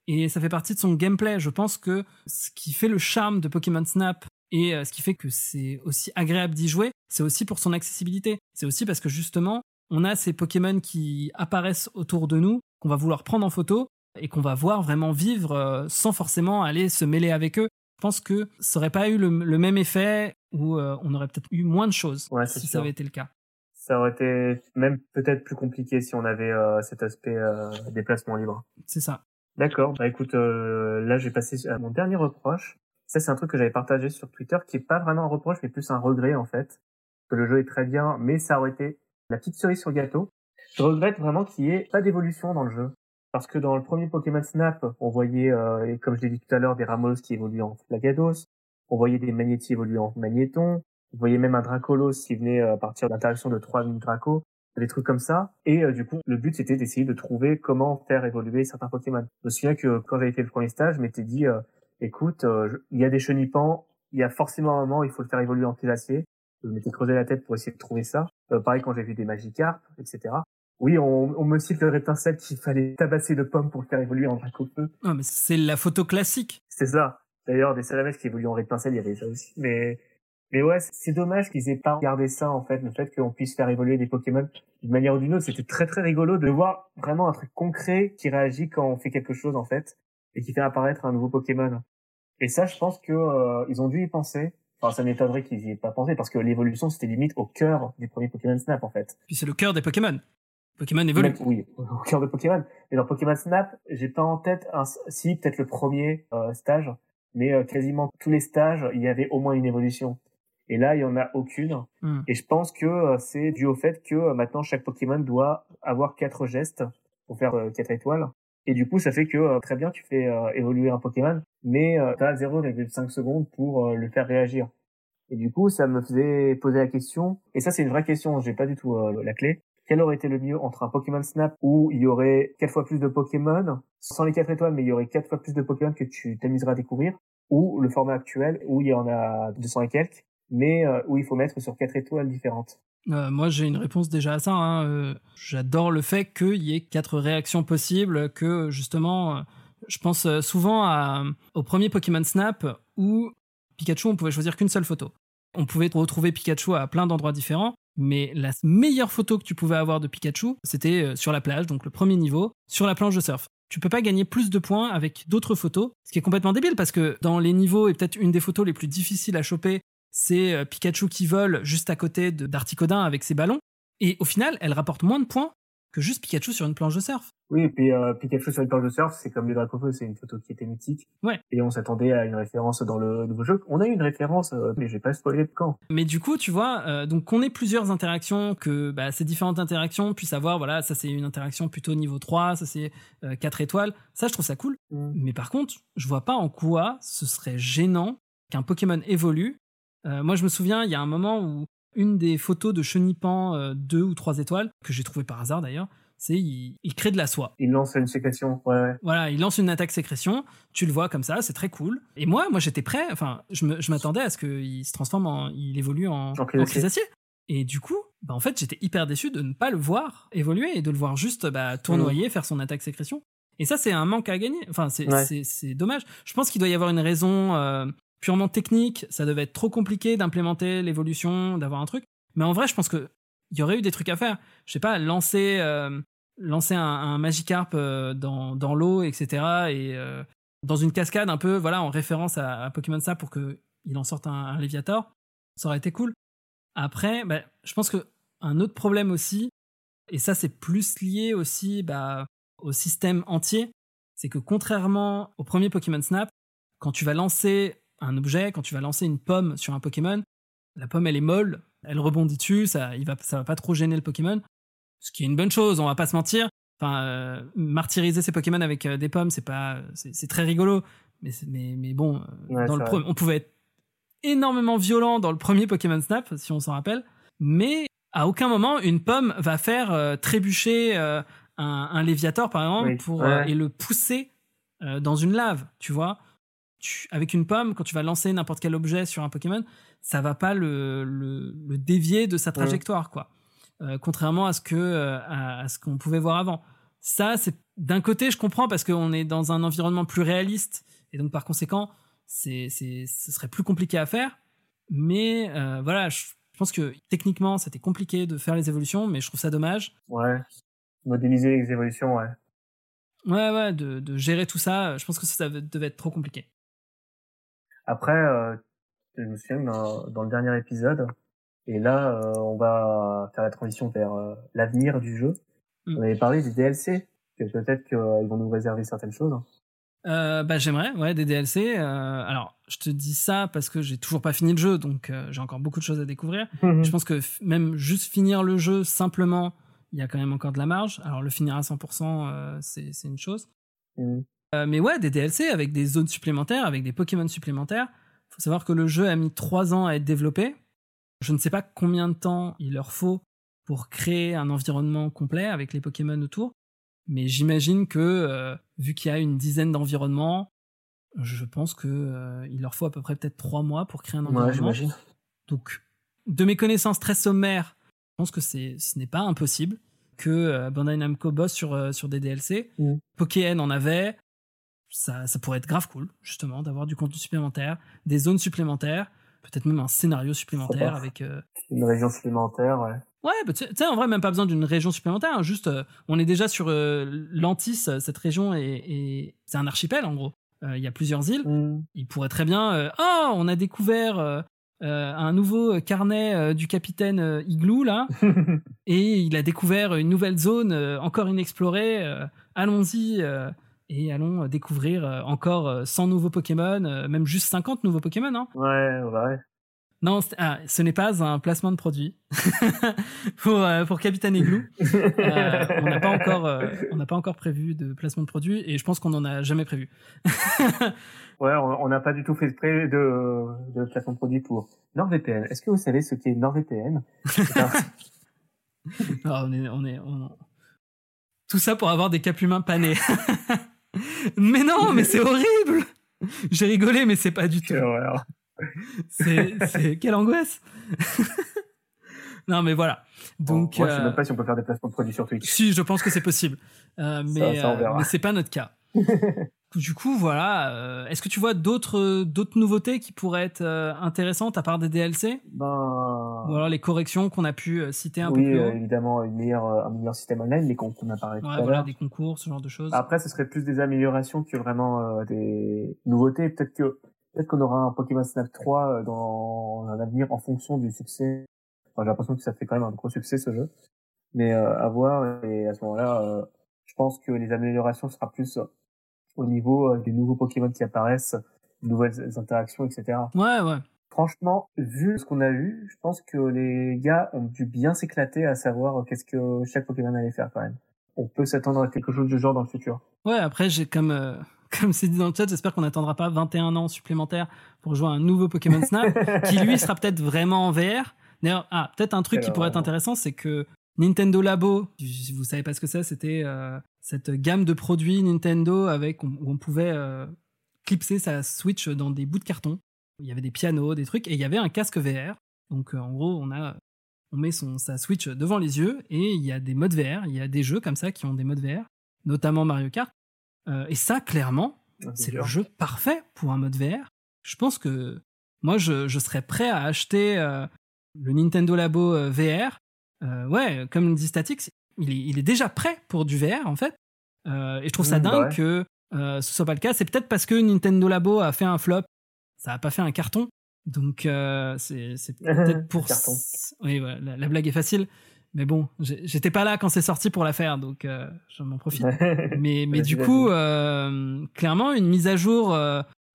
et ça fait partie de son gameplay. Je pense que ce qui fait le charme de Pokémon Snap et euh, ce qui fait que c'est aussi agréable d'y jouer, c'est aussi pour son accessibilité. C'est aussi parce que justement, on a ces Pokémon qui apparaissent autour de nous, qu'on va vouloir prendre en photo et qu'on va voir vraiment vivre euh, sans forcément aller se mêler avec eux. Je pense que ça aurait pas eu le, le même effet ou euh, on aurait peut-être eu moins de choses Ouais, si ça avait été le cas. Ça aurait été même peut-être plus compliqué si on avait euh, cet aspect euh, déplacement libre. C'est ça. D'accord. Bah écoute, euh, là j'ai passé à mon dernier reproche. Ça c'est un truc que j'avais partagé sur Twitter, qui est pas vraiment un reproche, mais plus un regret en fait. Que le jeu est très bien, mais ça aurait été la petite cerise sur le gâteau. Je regrette vraiment qu'il n'y ait pas d'évolution dans le jeu. Parce que dans le premier Pokémon Snap, on voyait, euh, comme je l'ai dit tout à l'heure, des Ramos qui évoluaient en Flagados, on voyait des Magnétis évoluer en Magnéton, on voyait même un Dracolos qui venait euh, à partir d'interaction de trois mini Draco, des trucs comme ça. Et euh, du coup, le but c'était d'essayer de trouver comment faire évoluer certains Pokémon. Je me souviens que quand j'avais fait le premier stage, je m'étais dit, euh, écoute, euh, il y a des chenipans, il y a forcément un moment, il faut le faire évoluer en Pilacier. Je m'étais creusé la tête pour essayer de trouver ça. Euh, pareil quand j'ai vu des Magikarp, etc. Oui, on, on me cite le rétincelle qu'il fallait tabasser de pommes pour le faire évoluer en Dracofeu. Ah, mais c'est la photo classique. C'est ça. D'ailleurs, des salamèches qui évoluent en rétincelle, il y avait ça aussi. Mais, mais ouais, c'est dommage qu'ils aient pas regardé ça, en fait, le fait qu'on puisse faire évoluer des Pokémon d'une manière ou d'une autre. C'était très très rigolo de voir vraiment un truc concret qui réagit quand on fait quelque chose, en fait, et qui fait apparaître un nouveau Pokémon. Et ça, je pense que euh, ils ont dû y penser. Enfin, ça m'étonnerait qu'ils y aient pas pensé, parce que l'évolution, c'était limite au cœur du premier Pokémon Snap, en fait. Puis c'est le cœur des Pokémon. Pokémon évolue. Même- oui, au cœur de Pokémon. Mais dans Pokémon Snap, j'ai pas en tête un, si peut-être le premier euh, stage, mais euh, quasiment tous les stages, il y avait au moins une évolution. Et là, il y en a aucune. Hmm. Et je pense que euh, c'est dû au fait que euh, maintenant chaque Pokémon doit avoir quatre gestes pour faire euh, quatre étoiles. Et du coup, ça fait que très bien, tu fais évoluer un Pokémon, mais tu as 0,5 secondes pour le faire réagir. Et du coup, ça me faisait poser la question, et ça c'est une vraie question, j'ai pas du tout euh, la clé. Quel aurait été le mieux entre un Pokémon Snap où il y aurait quatre fois plus de Pokémon, sans les quatre étoiles, mais il y aurait quatre fois plus de Pokémon que tu t'amuseras à découvrir, ou le format actuel où il y en a 200 et quelques, mais euh, où il faut mettre sur quatre étoiles différentes. Euh, moi, j'ai une réponse déjà à ça. hein. Euh, J'adore le fait qu'il y ait quatre réactions possibles, que justement, je pense souvent au premier Pokémon Snap où Pikachu, on pouvait choisir qu'une seule photo. On pouvait retrouver Pikachu à plein d'endroits différents, mais la meilleure photo que tu pouvais avoir de Pikachu, c'était sur la plage, donc le premier niveau, sur la planche de surf. Tu peux pas gagner plus de points avec d'autres photos, ce qui est complètement débile parce que dans les niveaux, et peut-être une des photos les plus difficiles à choper, c'est euh, Pikachu qui vole juste à côté de- d'Articodin avec ses ballons. Et au final, elle rapporte moins de points que juste Pikachu sur une planche de surf. Oui, et puis euh, Pikachu sur une planche de surf, c'est comme le Dracofeu, c'est une photo qui était mythique. Ouais. Et on s'attendait à une référence dans le nouveau jeu. On a eu une référence, euh, mais j'ai pas spoilé de quand. Mais du coup, tu vois, euh, donc qu'on ait plusieurs interactions, que bah, ces différentes interactions puissent avoir, voilà, ça c'est une interaction plutôt niveau 3, ça c'est 4 étoiles, ça je trouve ça cool. Mais par contre, je vois pas en quoi ce serait gênant qu'un Pokémon évolue. Euh, moi, je me souviens, il y a un moment où une des photos de Chenipan 2 ou 3 étoiles, que j'ai trouvé par hasard d'ailleurs, c'est il, il crée de la soie. Il lance une séquestion, ouais, ouais. Voilà, il lance une attaque sécrétion, tu le vois comme ça, c'est très cool. Et moi, moi j'étais prêt, enfin, je me- je m'attendais à ce qu'il se transforme en, il évolue en, En en. Chrysacier. Et du coup, bah, en fait, j'étais hyper déçu de ne pas le voir évoluer et de le voir juste bah, tournoyer, faire son attaque sécrétion. Et ça, c'est un manque à gagner. Enfin, c'est Ouais. c'est- c'est dommage. Je pense qu'il doit y avoir une raison euh, purement technique. Ça devait être trop compliqué d'implémenter l'évolution, d'avoir un truc. Mais en vrai, je pense que il y aurait eu des trucs à faire. Je sais pas, lancer, euh, lancer un, un Magikarp euh, dans, l'eau, etc. Et euh, dans une cascade un peu, voilà, en référence à, Pokémon Snap pour qu'il en sorte un, un Léviator. Ça aurait été cool. Après, bah, je pense que un autre problème aussi, et ça c'est plus lié aussi bah, au système entier, c'est que contrairement au premier Pokémon Snap, quand tu vas lancer un objet, quand tu vas lancer une pomme sur un Pokémon, la pomme elle est molle, elle rebondit dessus, ça, il va, ça va pas trop gêner le Pokémon, ce qui est une bonne chose, on va pas se mentir. Enfin, euh, martyriser ses Pokémon avec euh, des pommes, c'est pas, c'est très rigolo, mais mais, mais bon, euh, Ouais, dans le pro- on pouvait être énormément violent dans le premier Pokémon Snap, si on s'en rappelle, mais à aucun moment une pomme va faire euh, trébucher un, un Léviator par exemple Oui. pour Ouais. et le pousser dans une lave, tu vois. Tu- avec une pomme, quand tu vas lancer n'importe quel objet sur un Pokémon, ça va pas le, le, le dévier de sa trajectoire, quoi. Euh, contrairement à ce que euh, à, à ce qu'on pouvait voir avant. Ça, c'est d'un côté, je comprends parce qu'on est dans un environnement plus réaliste et donc par conséquent, c'est, c'est, ce serait plus compliqué à faire. Mais euh, voilà, je je pense que techniquement, c'était compliqué de faire les évolutions, mais je trouve ça dommage. Ouais. Modéliser les évolutions, ouais. Ouais, ouais, de, de gérer tout ça, je pense que ça devait être trop compliqué. Après, euh, je me souviens que dans, dans le dernier épisode, et là, euh, on va faire la transition vers euh, l'avenir du jeu. Mm. On avait parlé des DLC, que peut-être qu'ils vont nous réserver certaines choses. Euh, bah, j'aimerais, ouais, des DLC. euh, alors, je te dis ça parce que j'ai toujours pas fini le jeu, donc euh, j'ai encore beaucoup de choses à découvrir. Je pense que même juste finir le jeu simplement, il y a quand même encore de la marge. Alors, le finir à 100%, euh, c'est une chose. Mm. Euh, mais ouais, des DLC avec des zones supplémentaires, avec des Pokémon supplémentaires. faut savoir que le jeu a mis trois ans à être développé. Je ne sais pas combien de temps il leur faut pour créer un environnement complet avec les Pokémon autour. Mais j'imagine que, euh, vu qu'il y a une dizaine d'environnements, je pense que euh, il leur faut à peu près peut-être trois mois pour créer un environnement. Donc, de mes connaissances très sommaires, je pense que c'est, ce n'est pas impossible que euh, Bandai Namco bosse sur, sur des DLC. Mm. Pokémon en avait. Ça, ça pourrait être grave cool, justement, d'avoir du contenu supplémentaire, des zones supplémentaires, peut-être même un scénario supplémentaire avec. euh, Une région supplémentaire, ouais. Ouais, bah, tu sais, en vrai, même pas besoin d'une région supplémentaire. hein, juste, euh, on est déjà sur euh, l'Antis. euh, Cette région est, est- c'est un archipel, en gros. Il y a plusieurs îles Mm. il pourrait très bien oh on a découvert un nouveau carnet du capitaine Igloo là <laughs> et il a découvert une nouvelle zone encore inexplorée allons-y et allons découvrir euh, encore euh, 100 nouveaux Pokémon euh, même juste 50 nouveaux Pokémon hein. ouais, ouais. non ah, ce n'est pas un placement de produit <laughs> pour euh, pour Capitaine Igloo Euh, on n'a pas encore euh, on n'a pas encore prévu de placement de produit et je pense qu'on n'en a jamais prévu <laughs> Ouais, on n'a pas du tout fait exprès de, de placement de produit pour NordVPN. Est-ce que vous savez ce qu'est NordVPN un- <laughs> Ah, on est, on est, on- Tout ça pour avoir des capes humains panés. <laughs> mais non, mais c'est horrible. J'ai rigolé, mais c'est pas du tout. C'est, c'est quelle angoisse. <laughs> non, mais voilà. Donc, Moi, je sais euh, même pas si on peut faire des placements de produits sur Twitch. si, je pense que c'est possible, Euh, mais, euh, mais c'est pas notre cas. <laughs> du coup, voilà. euh, Est-ce que tu vois d'autres, d'autres nouveautés qui pourraient être euh, intéressantes à part des DLC Ben, ou alors les corrections qu'on a pu euh, citer un oui, peu plus euh, haut évidemment, une meilleure, euh, un meilleur système online, mais qu'on qu'on a parlé tout Ouais, à voilà, des concours, ce genre de choses. Après, ce serait plus des améliorations que vraiment euh, des nouveautés. Peut-être que peut-être qu'on aura un Pokémon Snap 3 euh, dans un avenir en fonction du succès. Enfin, j'ai l'impression que ça fait quand même un gros succès ce jeu. Mais euh, à voir et à ce moment-là, euh, je pense que les améliorations sera plus euh, au niveau euh, des nouveaux Pokémon qui apparaissent, nouvelles interactions, etc. Ouais, ouais. Franchement, vu ce qu'on a eu, je pense que les gars ont dû bien s'éclater à savoir euh, qu'est-ce que chaque Pokémon allait faire quand même. On peut s'attendre à quelque chose du genre dans le futur. Ouais, après, j'ai comme, euh, <laughs> comme c'est dit dans le chat, j'espère qu'on n'attendra pas 21 ans supplémentaires pour jouer à un nouveau Pokémon <laughs> Snap, qui lui sera peut-être vraiment en VR. D'ailleurs, ah, peut-être un truc qui pourrait être intéressant, c'est que Nintendo Labo, si vous savez pas ce que c'est, c'était euh, cette gamme de produits Nintendo avec où on pouvait euh, clipser sa Switch dans des bouts de carton. Il y avait des pianos, des trucs, et il y avait un casque VR. Donc, euh, en gros, on a, on met son, sa Switch devant les yeux, et il y a des modes VR. Il y a des jeux comme ça qui ont des modes VR, notamment Mario Kart. Euh, et ça, clairement, c'est le jeu parfait pour un mode VR. Je pense que moi, je, je serais prêt à acheter le Nintendo Labo VR ouais, comme dit Statix, il est, il est déjà prêt pour du VR en fait. Euh, et je trouve ça Mm, bah dingue ouais. que euh, ce soit pas le cas. C'est peut-être parce que Nintendo Labo a fait un flop, ça a pas fait un carton. Donc euh, c'est <laughs> peut-être pour Carton. oui la, la blague est facile mais bon j'étais pas là quand c'est sorti pour la faire donc euh, j'en m'en profite <laughs> mais mais du coup clairement une mise à jour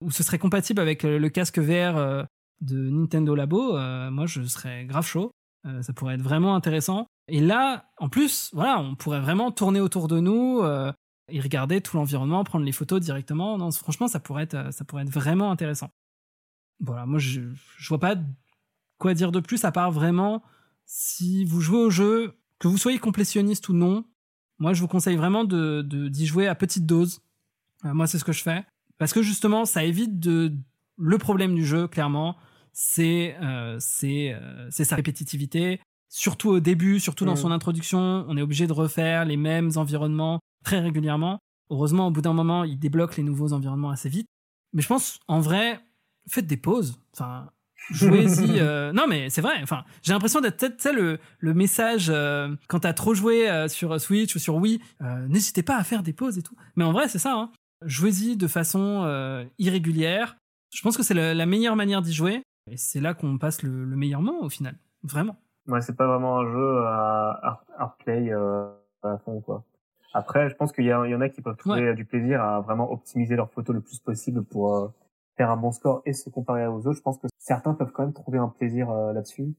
où ce serait compatible avec le, casque VR de Nintendo Labo moi je serais grave chaud Euh, ça pourrait être vraiment intéressant. Et là en plus voilà on pourrait vraiment tourner autour de nous euh, et regarder tout l'environnement prendre les photos directement. Non franchement ça pourrait être ça pourrait être vraiment intéressant. Voilà, moi je, je vois pas quoi dire de plus à part vraiment si vous jouez au jeu, que vous soyez complétionniste ou non, moi je vous conseille vraiment d'y jouer à petite dose. Euh, moi c'est ce que je fais. Parce que justement ça évite le problème du jeu clairement c'est euh, c'est euh, c'est sa répétitivité. Surtout au début surtout dans Mhm. son introduction on est obligé de refaire les mêmes environnements très régulièrement. Heureusement au bout d'un moment il débloque les nouveaux environnements assez vite. Mais je pense en vrai faites des pauses. Enfin jouez-y <laughs> euh, non mais c'est vrai. Enfin j'ai l'impression d'être peut-être le le message euh, quand t'as trop joué euh, sur Switch ou sur Wii euh, n'hésitez pas à faire des pauses et tout. Mais en vrai c'est ça hein. jouez-y de façon euh, irrégulière. Je pense que c'est la meilleure manière d'y jouer et c'est là qu'on passe le, le meilleur moment au final vraiment Ouais, c'est pas vraiment un jeu à hard, hard play euh, à fond, quoi. Après, je pense qu'il y, en a qui peuvent trouver du plaisir à vraiment optimiser leurs photos le plus possible pour euh, faire un bon score et se comparer aux autres. Je pense que certains peuvent quand même trouver un plaisir euh, là-dessus.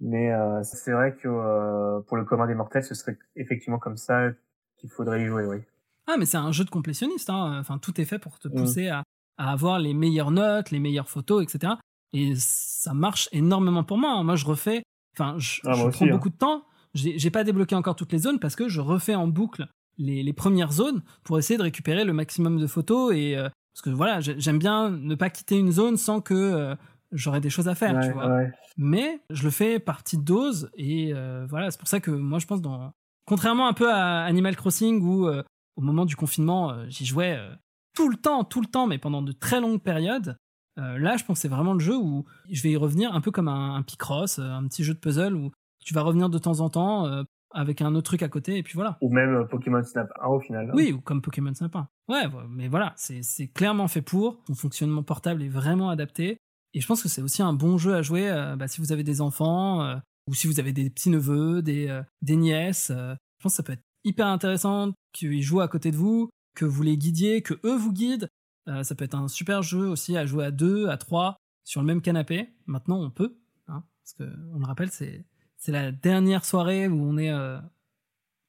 Mais euh, c'est vrai que pour le commun des mortels, ce serait effectivement comme ça qu'il faudrait y jouer, oui. Ah, mais c'est un jeu de complétionniste. Hein. Enfin, tout est fait pour te Mm. pousser à, à avoir les meilleures notes, les meilleures photos, etc. Et ça marche énormément pour moi. hein. Moi, je refais. Enfin, je, Ah, je aussi, prends hein. beaucoup de temps. J'ai pas débloqué encore toutes les zones parce que je refais en boucle les, les premières zones pour essayer de récupérer le maximum de photos et euh, parce que voilà, j'ai- j'aime bien ne pas quitter une zone sans que euh, j'aurais des choses à faire, Ouais, tu vois ouais. mais je le fais par petite dose et euh, voilà c'est pour ça que moi je pense dans contrairement un peu à Animal Crossing où euh, au moment du confinement euh, j'y jouais euh, tout le temps tout le temps mais pendant de très longues périodes euh, là je pense que c'est vraiment le jeu où je vais y revenir un peu comme un, un Picross euh, un petit jeu de puzzle où tu vas revenir de temps en temps euh, avec un autre truc à côté et puis voilà Ou même euh, Pokémon Snap 1 au final. oui, ou comme Pokémon Snap 1. Ouais, mais voilà, c'est clairement fait pour. Son fonctionnement portable est vraiment adapté. Et je pense que c'est aussi un bon jeu à jouer euh, bah, si vous avez des enfants, euh, ou si vous avez des petits-neveux, des, euh, des nièces. euh, je pense que ça peut être hyper intéressant qu'ils jouent à côté de vous, que vous les guidiez, que eux vous guident. Euh, ça peut être un super jeu aussi à jouer à deux, à trois, sur le même canapé. Maintenant, on peut, hein, parce que on le rappelle, c'est c'est la dernière soirée où on est euh,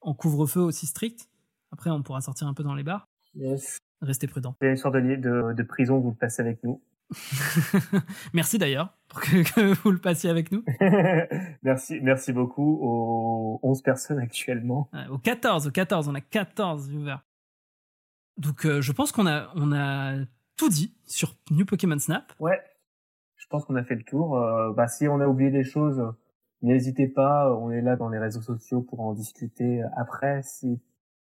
en couvre-feu aussi strict. Après, on pourra sortir un peu dans les bars. Yes. Restez prudents. C'est une sorte de, de, de prison, vous le passez avec nous. <laughs> Merci d'ailleurs pour que, que vous le passiez avec nous. <laughs> merci, merci beaucoup aux 11 personnes actuellement. Euh, au 14, au 14, on a 14 viewers. Donc euh, je pense qu'on a, on a tout dit sur New Pokémon Snap. Ouais, je pense qu'on a fait le tour. Euh, bah, si on a oublié des choses, n'hésitez pas. On est là dans les réseaux sociaux pour en discuter après si,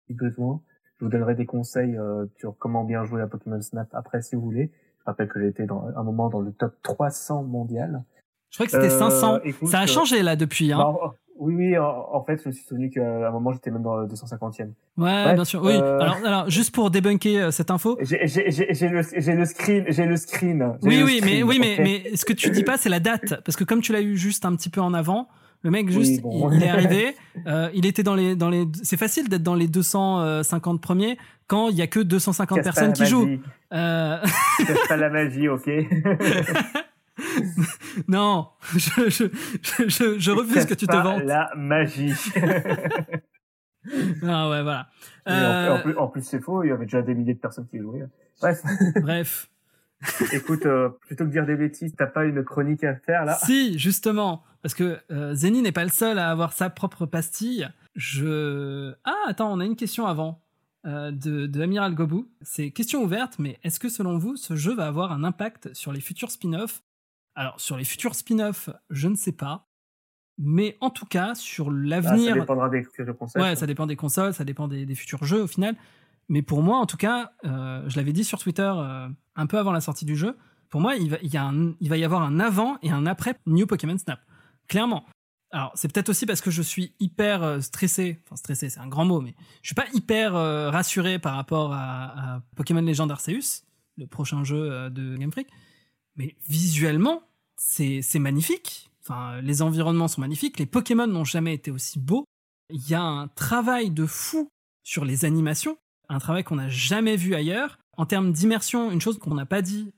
si besoin. Je vous donnerai des conseils euh, sur comment bien jouer à Pokémon Snap après si vous voulez. Je rappelle que j'ai été dans un moment dans le top 300 mondial. Je crois que c'était Euh, 500. écoute, Ça a euh, changé là depuis. Hein. Bah, oui, oui, en, en fait, je me suis souvenu qu'à un moment, j'étais même dans le 250e. ouais, bref, bien sûr. Oui. euh, Alors, alors, juste pour débunker euh, cette info. J'ai le, j'ai le screen, j'ai le screen. Oui, le oui, mais oui, mais, mais ce que tu dis pas, c'est la date, parce que comme tu l'as eu juste un petit peu en avant, le mec Oui, juste, bon. il, est arrivé, euh, il était dans les, dans les, c'est facile d'être dans les 250 premiers quand il y a que 250 Casse pas personnes qui jouent. Euh, Casse pas la magie, ok <laughs> <laughs> non, <laughs> je, je, je, refuse que tu te vantes. la magie. <laughs> Ah ouais, voilà. Euh, en, plus, en plus, c'est faux, il y avait déjà des milliers de personnes qui jouaient. Bref, bref. écoute, euh, plutôt que de dire des bêtises, t'as pas une chronique à faire là? Si, justement, parce que euh, Zeni n'est pas le seul à avoir sa propre pastille. Je. Ah, attends, on a une question avant euh, de, de Amiral Gobu. C'est question ouverte, mais est-ce que selon vous, ce jeu va avoir un impact sur les futurs spin-offs Alors, sur les futurs spin-offs, je ne sais pas. Mais en tout cas, sur Ah, l'avenir. Ça dépendra des futurs concepts. Ouais, ça dépend des consoles, ça dépend des, des futurs jeux au final. Mais pour moi, en tout cas, euh, je l'avais dit sur Twitter euh, un peu avant la sortie du jeu. Pour moi, il va, il, y a un- il va y avoir un avant et un après New Pokémon Snap. Clairement. Alors, c'est peut-être aussi parce que je suis hyper euh, stressé. Enfin, stressé, c'est un grand mot, mais je suis pas hyper rassuré par rapport à, à, Pokémon Legend Arceus, le prochain jeu de Game Freak. Mais visuellement, c'est magnifique. Enfin, les environnements sont magnifiques. Les Pokémon n'ont jamais été aussi beaux. Il y a un travail de fou sur les animations, un travail qu'on n'a jamais vu ailleurs. En termes d'immersion, une chose qu'on n'a pas dit,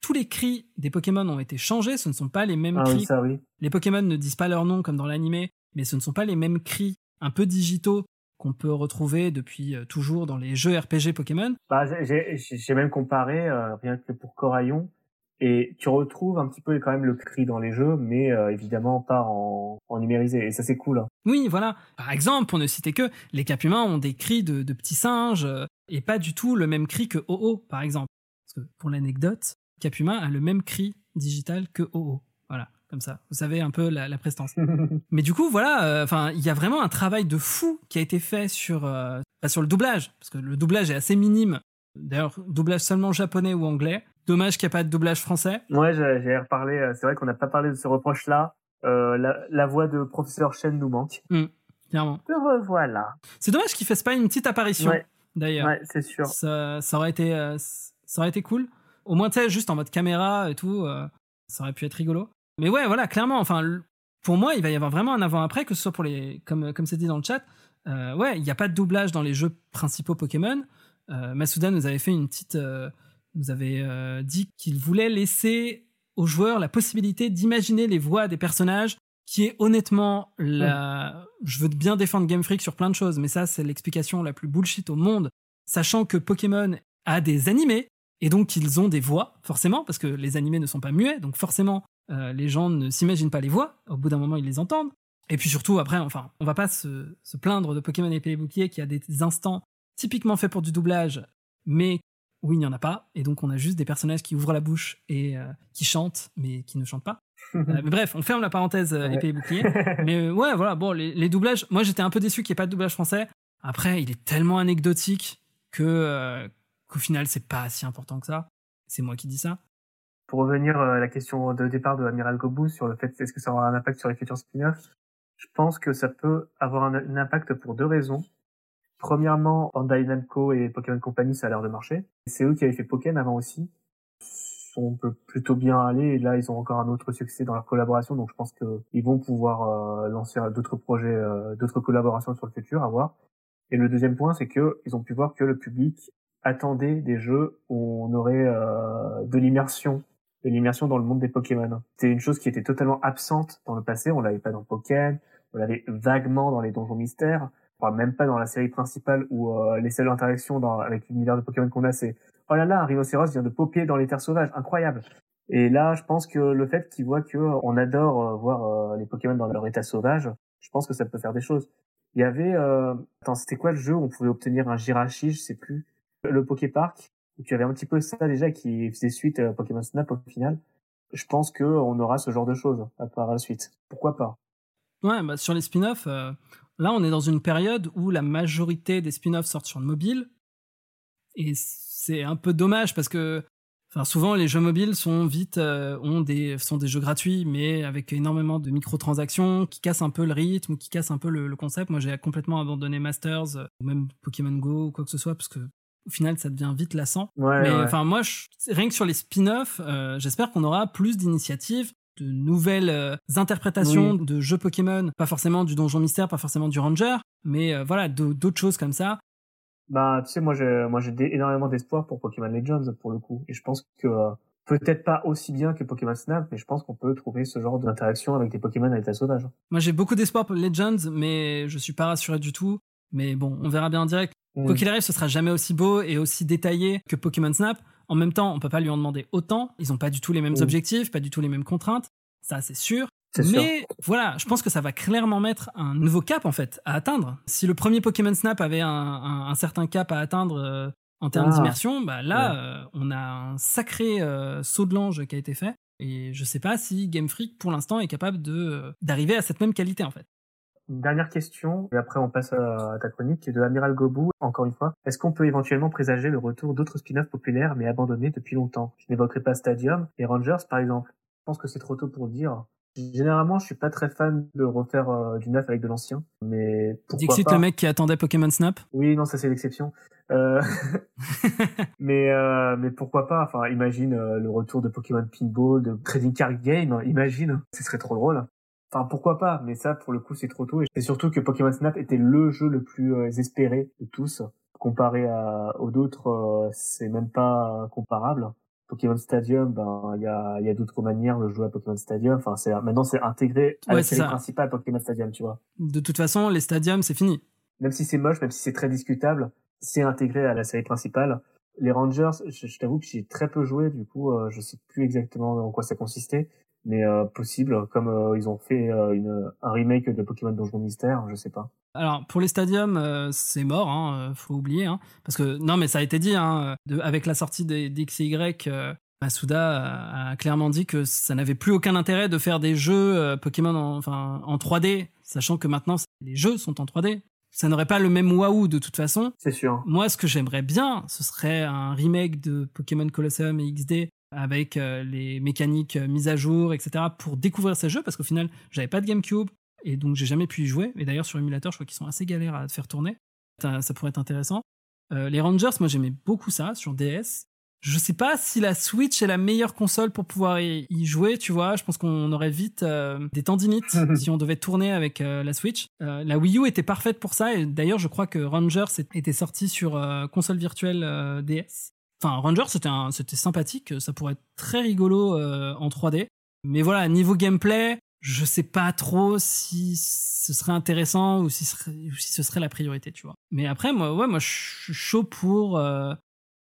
tous les cris des Pokémon ont été changés, ce ne sont pas les mêmes Ah cris. oui, ça oui. Les Pokémon ne disent pas leur nom comme dans l'animé, mais ce ne sont pas les mêmes cris un peu digitaux qu'on peut retrouver depuis euh, toujours dans les jeux RPG Pokémon. Bah, j'ai- j'ai j'ai même comparé, euh, rien que pour Coraillon, et tu retrouves un petit peu quand même le cri dans les jeux, mais euh, évidemment pas en, en numérisé. Et ça c'est cool. hein. Oui, voilà. Par exemple, pour ne citer que, les Capumains ont des cris de, de petits singes euh, et pas du tout le même cri que OO, par exemple. Parce que pour l'anecdote, Capumin a le même cri digital que OO. Voilà, comme ça. Vous savez un peu la, la prestance. <laughs> Mais du coup, voilà, euh, enfin, il y a vraiment un travail de fou qui a été fait sur, euh, pas sur le doublage, parce que le doublage est assez minime. D'ailleurs, doublage seulement japonais ou anglais. Dommage qu'il n'y ait pas de doublage français. Ouais, j'ai reparlé. euh, C'est vrai qu'on n'a pas parlé de ce reproche-là. Euh, la, la voix de professeur Chen nous manque. Clairement. Le revoilà. C'est dommage qu'il fasse pas une petite apparition. Ouais, D'ailleurs, ouais, c'est sûr. ça, ça aurait été, euh, ça aurait été cool. Au moins, tu sais, juste en mode caméra et tout, euh, ça aurait pu être rigolo. Mais ouais, voilà, clairement. Enfin, pour moi, il va y avoir vraiment un avant-après, que ce soit pour les, comme comme c'est dit dans le chat. Ouais, il n'y a pas de doublage dans les jeux principaux Pokémon. Masuda nous avait fait une petite, nous avait euh, dit qu'il voulait laisser aux joueurs la possibilité d'imaginer les voix des personnages, qui est honnêtement la. Je veux bien défendre Game Freak sur plein de choses, mais ça c'est l'explication la plus bullshit au monde, sachant que Pokémon a des animés et donc ils ont des voix forcément parce que les animés ne sont pas muets, donc forcément euh, les gens ne s'imaginent pas les voix. Au bout d'un moment ils les entendent. Et puis surtout après, enfin, on va pas se, se plaindre de Pokémon épée et bouclier qui a des instants typiquement faits pour du doublage, mais où il n'y en a pas, et donc on a juste des personnages qui ouvrent la bouche et euh, qui chantent, mais qui ne chantent pas. <laughs> Euh, mais bref, on ferme la parenthèse euh, épée et bouclier. mais euh, ouais, voilà, bon, les, les doublages, moi j'étais un peu déçu qu'il n'y ait pas de doublage français. Après, il est tellement anecdotique que qu'au final, c'est pas si important que ça. C'est moi qui dis ça. Pour revenir à la question de départ de Amiral Gobu sur le fait est-ce que ça aura un impact sur les futurs spin-offs, je pense que ça peut avoir un, un impact pour deux raisons. Premièrement, Bandai Namco et Pokémon Company, ça a l'air de marcher. C'est eux qui avaient fait Pokémon avant aussi. On peut plutôt bien aller et là ils ont encore un autre succès dans leur collaboration donc je pense qu'ils vont pouvoir euh, lancer d'autres projets, euh, d'autres collaborations sur le futur à voir. Et le deuxième point c'est que ils ont pu voir que le public attendait des jeux où on aurait euh, de l'immersion de l'immersion dans le monde des Pokémon. C'était une chose qui était totalement absente dans le passé, on l'avait pas dans Pokémon, on l'avait vaguement dans les donjons mystères, enfin même pas dans la série principale où euh, les seules interactions dans, avec l'univers de Pokémon qu'on a c'est oh là là, un rhinocéros vient de popper dans les terres sauvages, incroyable. Et là, je pense que le fait qu'ils voient que on adore euh, voir euh, les Pokémon dans leur état sauvage, je pense que ça peut faire des choses. Il y avait, euh... attends, c'était quoi le jeu où on pouvait obtenir un Jirachi, je sais plus, le Poképark, où tu avais un petit peu ça déjà qui faisait suite à Pokémon Snap au final. Je pense que on aura ce genre de choses à par la suite. Pourquoi pas? Ouais, bah, sur les spin-offs, euh, là on est dans une période où la majorité des spin-offs sortent sur le mobile. Et c'est un peu dommage parce que enfin, souvent les jeux mobiles sont vite euh, ont des, sont des jeux gratuits, mais avec énormément de microtransactions qui cassent un peu le rythme, qui cassent un peu le, le concept. Moi j'ai complètement abandonné Masters, euh, ou même Pokémon Go ou quoi que ce soit, parce que au final ça devient vite lassant. Ouais, Mais ouais. enfin, moi, je- rien que sur les spin-offs, euh, j'espère qu'on aura plus d'initiatives, de nouvelles euh, interprétations Oui. de jeux Pokémon, pas forcément du donjon mystère, pas forcément du ranger, mais euh, voilà, d'au- d'autres choses comme ça. Bah, tu sais, moi, j'ai, moi, j'ai des- énormément d'espoir pour Pokémon Legends, pour le coup. Et je pense que, euh, peut-être pas aussi bien que Pokémon Snap, mais je pense qu'on peut trouver ce genre d'interaction avec des Pokémon à état sauvage. Moi, j'ai beaucoup d'espoir pour Legends, mais je suis pas rassuré du tout. Mais bon, on verra bien en direct. Mm. Quoi qu'il arrive, ce sera jamais aussi beau et aussi détaillé que Pokémon Snap. En même temps, on peut pas lui en demander autant. Ils ont pas du tout les mêmes objectifs, pas du tout les mêmes contraintes. Ça, c'est sûr. C'est sûr. Mais voilà, je pense que ça va clairement mettre un nouveau cap en fait à atteindre. Si le premier Pokémon Snap avait un, un- un certain cap à atteindre euh, en termes Ah. d'immersion, bah là, euh, on a un sacré euh, saut de l'ange qui a été fait. Et je sais pas si Game Freak pour l'instant est capable de euh, d'arriver à cette même qualité en fait. Une dernière question, et après on passe à ta chronique, de Amiral Gobu, encore une fois. Est-ce qu'on peut éventuellement présager le retour d'autres spin-offs populaires mais abandonnés depuis longtemps? Je n'évoquerai pas Stadium et Rangers par exemple. Je pense que c'est trop tôt pour le dire. Généralement, je suis pas très fan de refaire euh, du neuf avec de l'ancien, mais pourquoi Dixit, pas? le mec qui attendait Pokémon Snap? Oui, non, ça c'est l'exception. Euh... <laughs> mais euh, mais pourquoi pas? Enfin, imagine euh, le retour de Pokémon Pinball, de Trading Card Game. Imagine, ce serait trop drôle. Enfin, pourquoi pas Mais ça, pour le coup, c'est trop tôt. Et surtout que Pokémon Snap était le jeu le plus euh, espéré de tous, comparé à aux d'autres, euh, c'est même pas comparable. Pokémon Stadium, ben il y a, y a d'autres manières de jouer à Pokémon Stadium. Enfin, c'est maintenant c'est intégré à Ouais, la série ça. principale Pokémon Stadium, tu vois. De toute façon, les stadiums, c'est fini. Même si c'est moche, même si c'est très discutable, c'est intégré à la série principale. Les Rangers, je, je t'avoue que j'ai très peu joué, du coup, euh, je sais plus exactement en quoi ça consistait, mais euh, possible, comme euh, ils ont fait euh, une, un remake de Pokémon Donjon Mystère, je sais pas. Alors pour les stadiums, c'est mort, hein, faut oublier, hein, parce que non, mais ça a été dit, hein, de, avec la sortie des d'XY, euh, Masuda a, clairement dit que ça n'avait plus aucun intérêt de faire des jeux Pokémon en, enfin en 3D, sachant que maintenant les jeux sont en 3D. Ça n'aurait pas le même waouh de toute façon. C'est sûr. Moi, ce que j'aimerais bien, ce serait un remake de Pokémon Colosseum et XD avec euh, les mécaniques euh, mises à jour, etc. pour découvrir ces jeux, parce qu'au final, j'avais pas de GameCube et donc j'ai jamais pu y jouer. Et d'ailleurs, sur émulateur, je crois qu'ils sont assez galères à faire tourner. Ça, pourrait être intéressant. Euh, les Rangers, moi, j'aimais beaucoup ça sur DS. Je sais pas si la Switch est la meilleure console pour pouvoir y, jouer, tu vois. Je pense qu'on aurait vite euh, des tendinites <laughs> si on devait tourner avec euh, la Switch. La Wii U était parfaite pour ça et d'ailleurs, je crois que Rangers était sorti sur console virtuelle DS. Enfin, Rangers, c'était un- c'était sympathique, ça pourrait être très rigolo euh, en 3D. Mais voilà, niveau gameplay, je sais pas trop si ce serait intéressant ou si, ce serait- ou si ce serait la priorité, tu vois. Mais après, moi, ouais, moi, je suis chaud pour euh,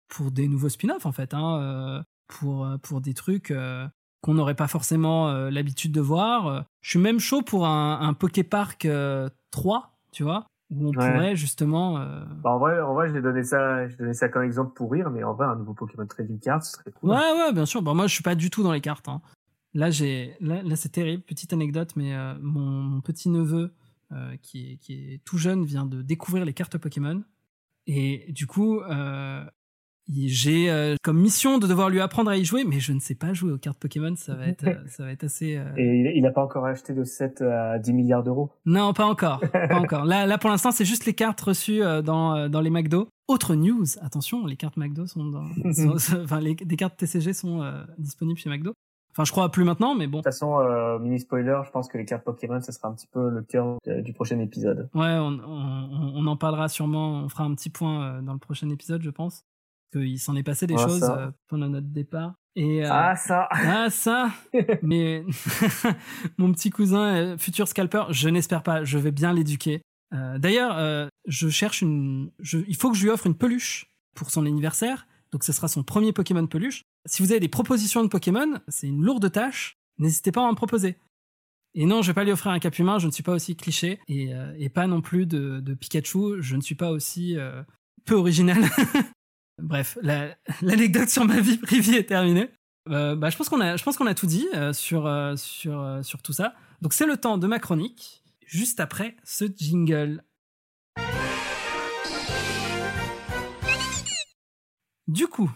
pour des nouveaux spin-offs en fait, hein, euh, pour euh, pour des trucs euh, qu'on n'aurait pas forcément euh, l'habitude de voir. Je suis même chaud pour un, un Poképark euh, 3, tu vois, où on Ouais. pourrait justement. euh, Bah, en vrai, en vrai, je l'ai donné ça, je ça comme exemple pour rire, mais en vrai, un nouveau Pokémon Trading Card, ce serait cool. Ouais, ouais, bien sûr. Bon, moi, je suis pas du tout dans les cartes. hein. Là, j'ai, là, là, c'est terrible. Petite anecdote, mais euh, mon, mon petit neveu, euh, qui est, qui est tout jeune, vient de découvrir les cartes Pokémon, et du coup, j'ai euh, comme mission de devoir lui apprendre à y jouer, mais je ne sais pas jouer aux cartes Pokémon. Ça va être, euh, ça va être assez. euh, Et il, il a pas encore acheté de set à 10 milliards d'euros? Non, pas encore, pas <laughs> encore. Là, là, pour l'instant, c'est juste les cartes reçues euh, dans, euh, dans les McDo. Autre news, attention, les cartes McDo sont dans, <laughs> sont- enfin, les, des cartes TCG sont euh, disponibles chez McDo. Enfin, je crois plus maintenant, mais bon. De toute façon, euh, mini spoiler, je pense que les cartes Pokémon, ça sera un petit peu le cœur de- du prochain épisode. Ouais, on, on, on en parlera sûrement. On fera un petit point dans le prochain épisode, je pense. Qu'il s'en est passé des Ah, choses ça. euh, pendant notre départ. Et, euh, Ah, ça Ah ça <laughs> Mais <laughs> mon petit cousin, euh, futur scalper, je n'espère pas, je vais bien l'éduquer. Euh, D'ailleurs, euh, je cherche une... je- il faut que je lui offre une peluche pour son anniversaire, donc ce sera son premier Pokémon peluche. Si vous avez des propositions de Pokémon, c'est une lourde tâche, n'hésitez pas à en proposer. Et non, je vais pas lui offrir un cap humain, je ne suis pas aussi cliché, et, et pas non plus de, de Pikachu, je ne suis pas aussi peu original. <laughs> Bref, la- <laughs> l'anecdote sur ma vie privée est terminée. Euh, bah, je pense qu'on a, tout dit euh, sur, euh, sur, tout ça. Donc c'est le temps de ma chronique, juste après ce jingle. Du coup,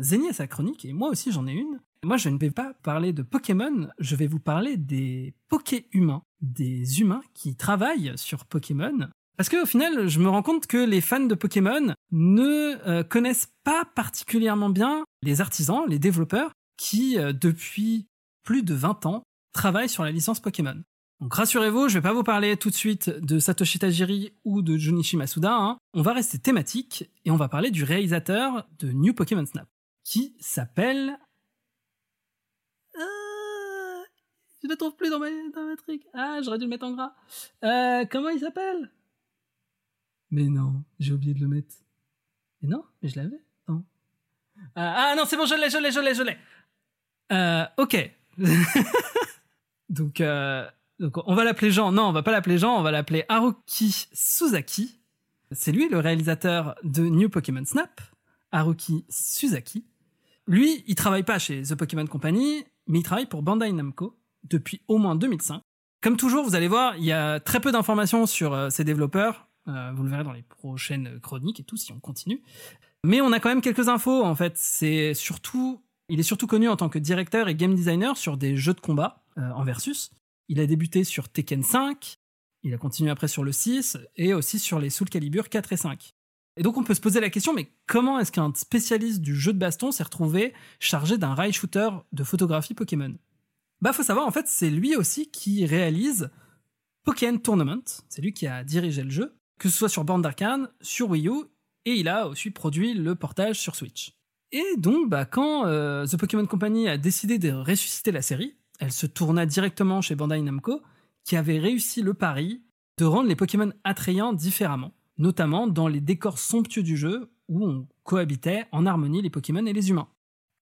Zeni a sa chronique et moi aussi j'en ai une. Moi je ne vais pas parler de Pokémon, je vais vous parler des Poké-humains, des humains qui travaillent sur Pokémon. Parce qu'au final, je me rends compte que les fans de Pokémon ne euh, connaissent pas particulièrement bien les artisans, les développeurs, qui, euh, depuis plus de 20 ans, travaillent sur la licence Pokémon. Donc rassurez-vous, je vais pas vous parler tout de suite de Satoshi Tajiri ou de Junichi Masuda. hein. On va rester thématique et on va parler du réalisateur de New Pokémon Snap, qui s'appelle... Euh, Je ne le trouve plus dans ma, dans. Ah, j'aurais dû le mettre en gras. Euh, comment il s'appelle? Mais non, j'ai oublié de le mettre. Mais non, mais je l'avais. Non. Ah, ah non, c'est bon, je l'ai, je l'ai, je l'ai, je l'ai. Euh, ok. <laughs> donc, euh, donc, on va l'appeler Jean. Non, on va pas l'appeler Jean, on va l'appeler Haruki Suzaki. C'est lui le réalisateur de New Pokémon Snap, Haruki Suzaki. Lui, il travaille pas chez The Pokémon Company, mais il travaille pour Bandai Namco depuis au moins 2005. Comme toujours, vous allez voir, il y a très peu d'informations sur euh, ces développeurs. Euh, vous le verrez dans les prochaines chroniques et tout, si on continue. Mais on a quand même quelques infos, en fait. C'est surtout, il est surtout connu en tant que directeur et game designer sur des jeux de combat. euh, en versus. Il a débuté sur Tekken 5, il a continué après sur le 6 et aussi sur les Soul Calibur 4 et 5. Et donc on peut se poser la question, mais comment est-ce qu'un spécialiste du jeu de baston s'est retrouvé chargé d'un rail shooter de photographie Pokémon? Bah faut savoir, en fait, c'est lui aussi qui réalise Pokémon Tournament, c'est lui qui a dirigé le jeu, que ce soit sur Born d'Arcane, sur Wii U, et il a aussi produit le portage sur Switch. Et donc, bah, quand euh, The Pokémon Company a décidé de ressusciter la série, elle se tourna directement chez Bandai Namco, qui avait réussi le pari de rendre les Pokémon attrayants différemment notamment dans les décors somptueux du jeu où on cohabitait en harmonie les Pokémon et les humains.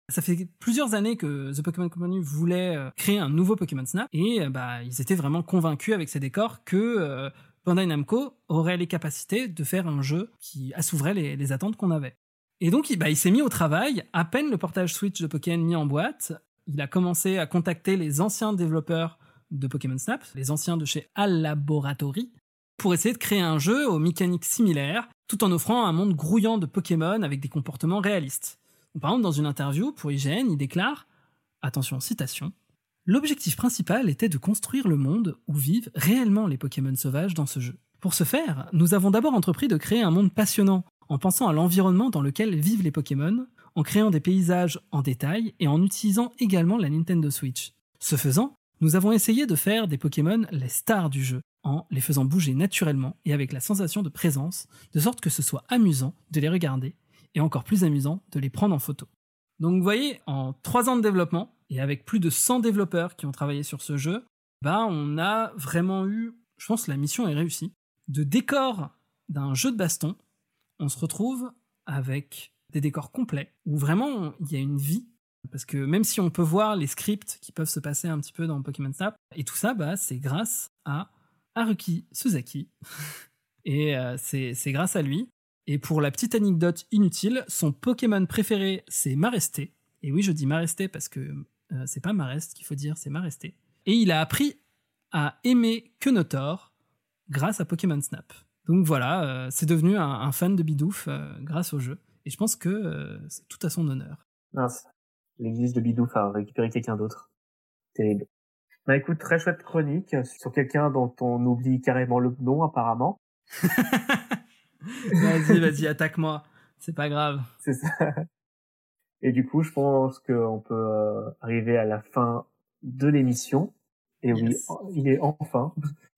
Ça fait plusieurs années que The Pokémon Company voulait euh, créer un nouveau Pokémon Snap et euh, bah, ils étaient vraiment convaincus avec ces décors que Bandai Namco aurait les capacités de faire un jeu qui assouvrait les, attentes qu'on avait. Et donc bah, il s'est mis au travail, à peine le portage Switch de Pokémon mis en boîte, il a commencé à contacter les anciens développeurs de Pokémon Snap, les anciens de chez Al Laboratory, pour essayer de créer un jeu aux mécaniques similaires, tout en offrant un monde grouillant de Pokémon avec des comportements réalistes. Par exemple, dans une interview pour IGN, il déclare Attention, citation. L'objectif principal était de construire le monde où vivent réellement les Pokémon sauvages dans ce jeu. Pour ce faire, nous avons d'abord entrepris de créer un monde passionnant, en pensant à l'environnement dans lequel vivent les Pokémon, en créant des paysages en détail et en utilisant également la Nintendo Switch. Ce faisant, nous avons essayé de faire des Pokémon les stars du jeu, en les faisant bouger naturellement et avec la sensation de présence, de sorte que ce soit amusant de les regarder et encore plus amusant de les prendre en photo. Donc vous voyez, en trois ans de développement et avec plus de 100 développeurs qui ont travaillé sur ce jeu, bah on a vraiment eu, je pense que la mission est réussie, de décors d'un jeu de baston, on se retrouve avec des décors complets où vraiment il y a une vie parce que même si on peut voir les scripts qui peuvent se passer un petit peu dans Pokémon Snap, et tout ça, bah, c'est grâce à Haruki Suzaki. <laughs> et euh, c'est grâce à lui. Et pour la petite anecdote inutile, son Pokémon préféré, c'est Maresté. Et oui, je dis Maresté parce que euh, c'est pas Marest qu'il faut dire, c'est Maresté. Et il a appris à aimer Kenotor grâce à Pokémon Snap. Donc voilà, euh, c'est devenu un, fan de Bidouf grâce au jeu. Et je pense que c'est tout à son honneur. Mince. L'église de Bidouf a récupéré quelqu'un d'autre. Terrible. Bah écoute, très chouette chronique sur quelqu'un dont on oublie carrément le nom apparemment. <laughs> <laughs> vas-y, vas-y, attaque-moi. C'est pas grave. C'est ça. Et du coup, je pense qu'on peut euh, arriver à la fin de l'émission. Et oui, il est enfin.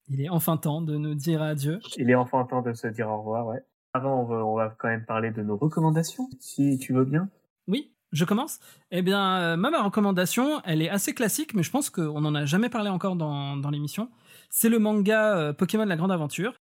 Il est enfin temps de nous dire adieu. Il est enfin temps de se dire au revoir, ouais. Avant, on va, on va quand même parler de nos recommandations, si tu veux bien. Oui, je commence Eh bien, euh, ma recommandation, elle est assez classique, mais je pense qu'on n'en a jamais parlé encore dans, l'émission. C'est le manga euh, Pokémon La Grande Aventure,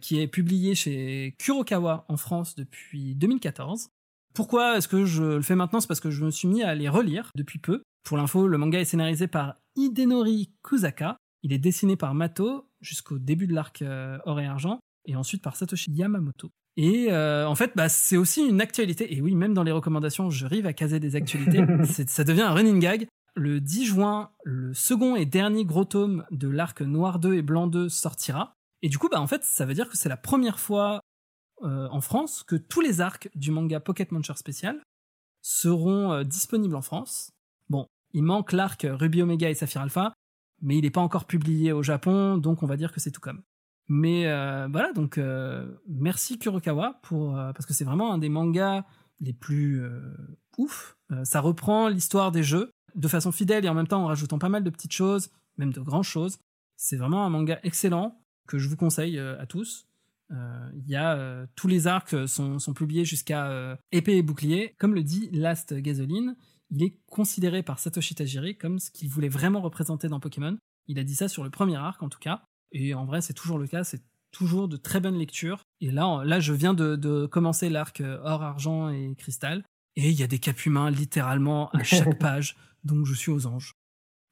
qui est publié chez Kurokawa en France depuis 2014. Pourquoi est-ce que je le fais maintenant? C'est parce que je me suis mis à les relire depuis peu. Pour l'info, le manga est scénarisé par Hidenori Kusaka. Il est dessiné par Mato jusqu'au début de l'arc Or et Argent, et ensuite par Satoshi Yamamoto. Et euh, en fait, bah, c'est aussi une actualité. Et oui, même dans les recommandations, je arrive à caser des actualités. <laughs> ça devient un running gag. Le 10 juin, le second et dernier gros tome de l'arc Noir 2 et Blanc 2 sortira. Et du coup, bah, en fait, ça veut dire que c'est la première fois euh, en France que tous les arcs du manga Pocket Muncher spécial seront euh, disponibles en France. Bon, il manque l'arc Ruby Omega et Saphir Alpha, mais il n'est pas encore publié au Japon, donc on va dire que c'est tout comme. Mais euh, voilà, donc euh, merci Kurokawa pour euh, parce que c'est vraiment un des mangas les plus ouf. ça reprend l'histoire des jeux de façon fidèle et en même temps en rajoutant pas mal de petites choses, même de grandes choses. C'est vraiment un manga excellent que je vous conseille à tous. Il y a tous les arcs sont, sont publiés jusqu'à épée et bouclier. Comme le dit Last Gasoline, il est considéré par Satoshi Tajiri comme ce qu'il voulait vraiment représenter dans Pokémon. Il a dit ça sur le premier arc en tout cas. Et en vrai, c'est toujours le cas, c'est toujours de très bonnes lectures. Et là, là je viens de, commencer l'arc euh, or, argent et cristal. Et il y a des capes humains littéralement à <laughs> chaque page. donc je suis aux anges.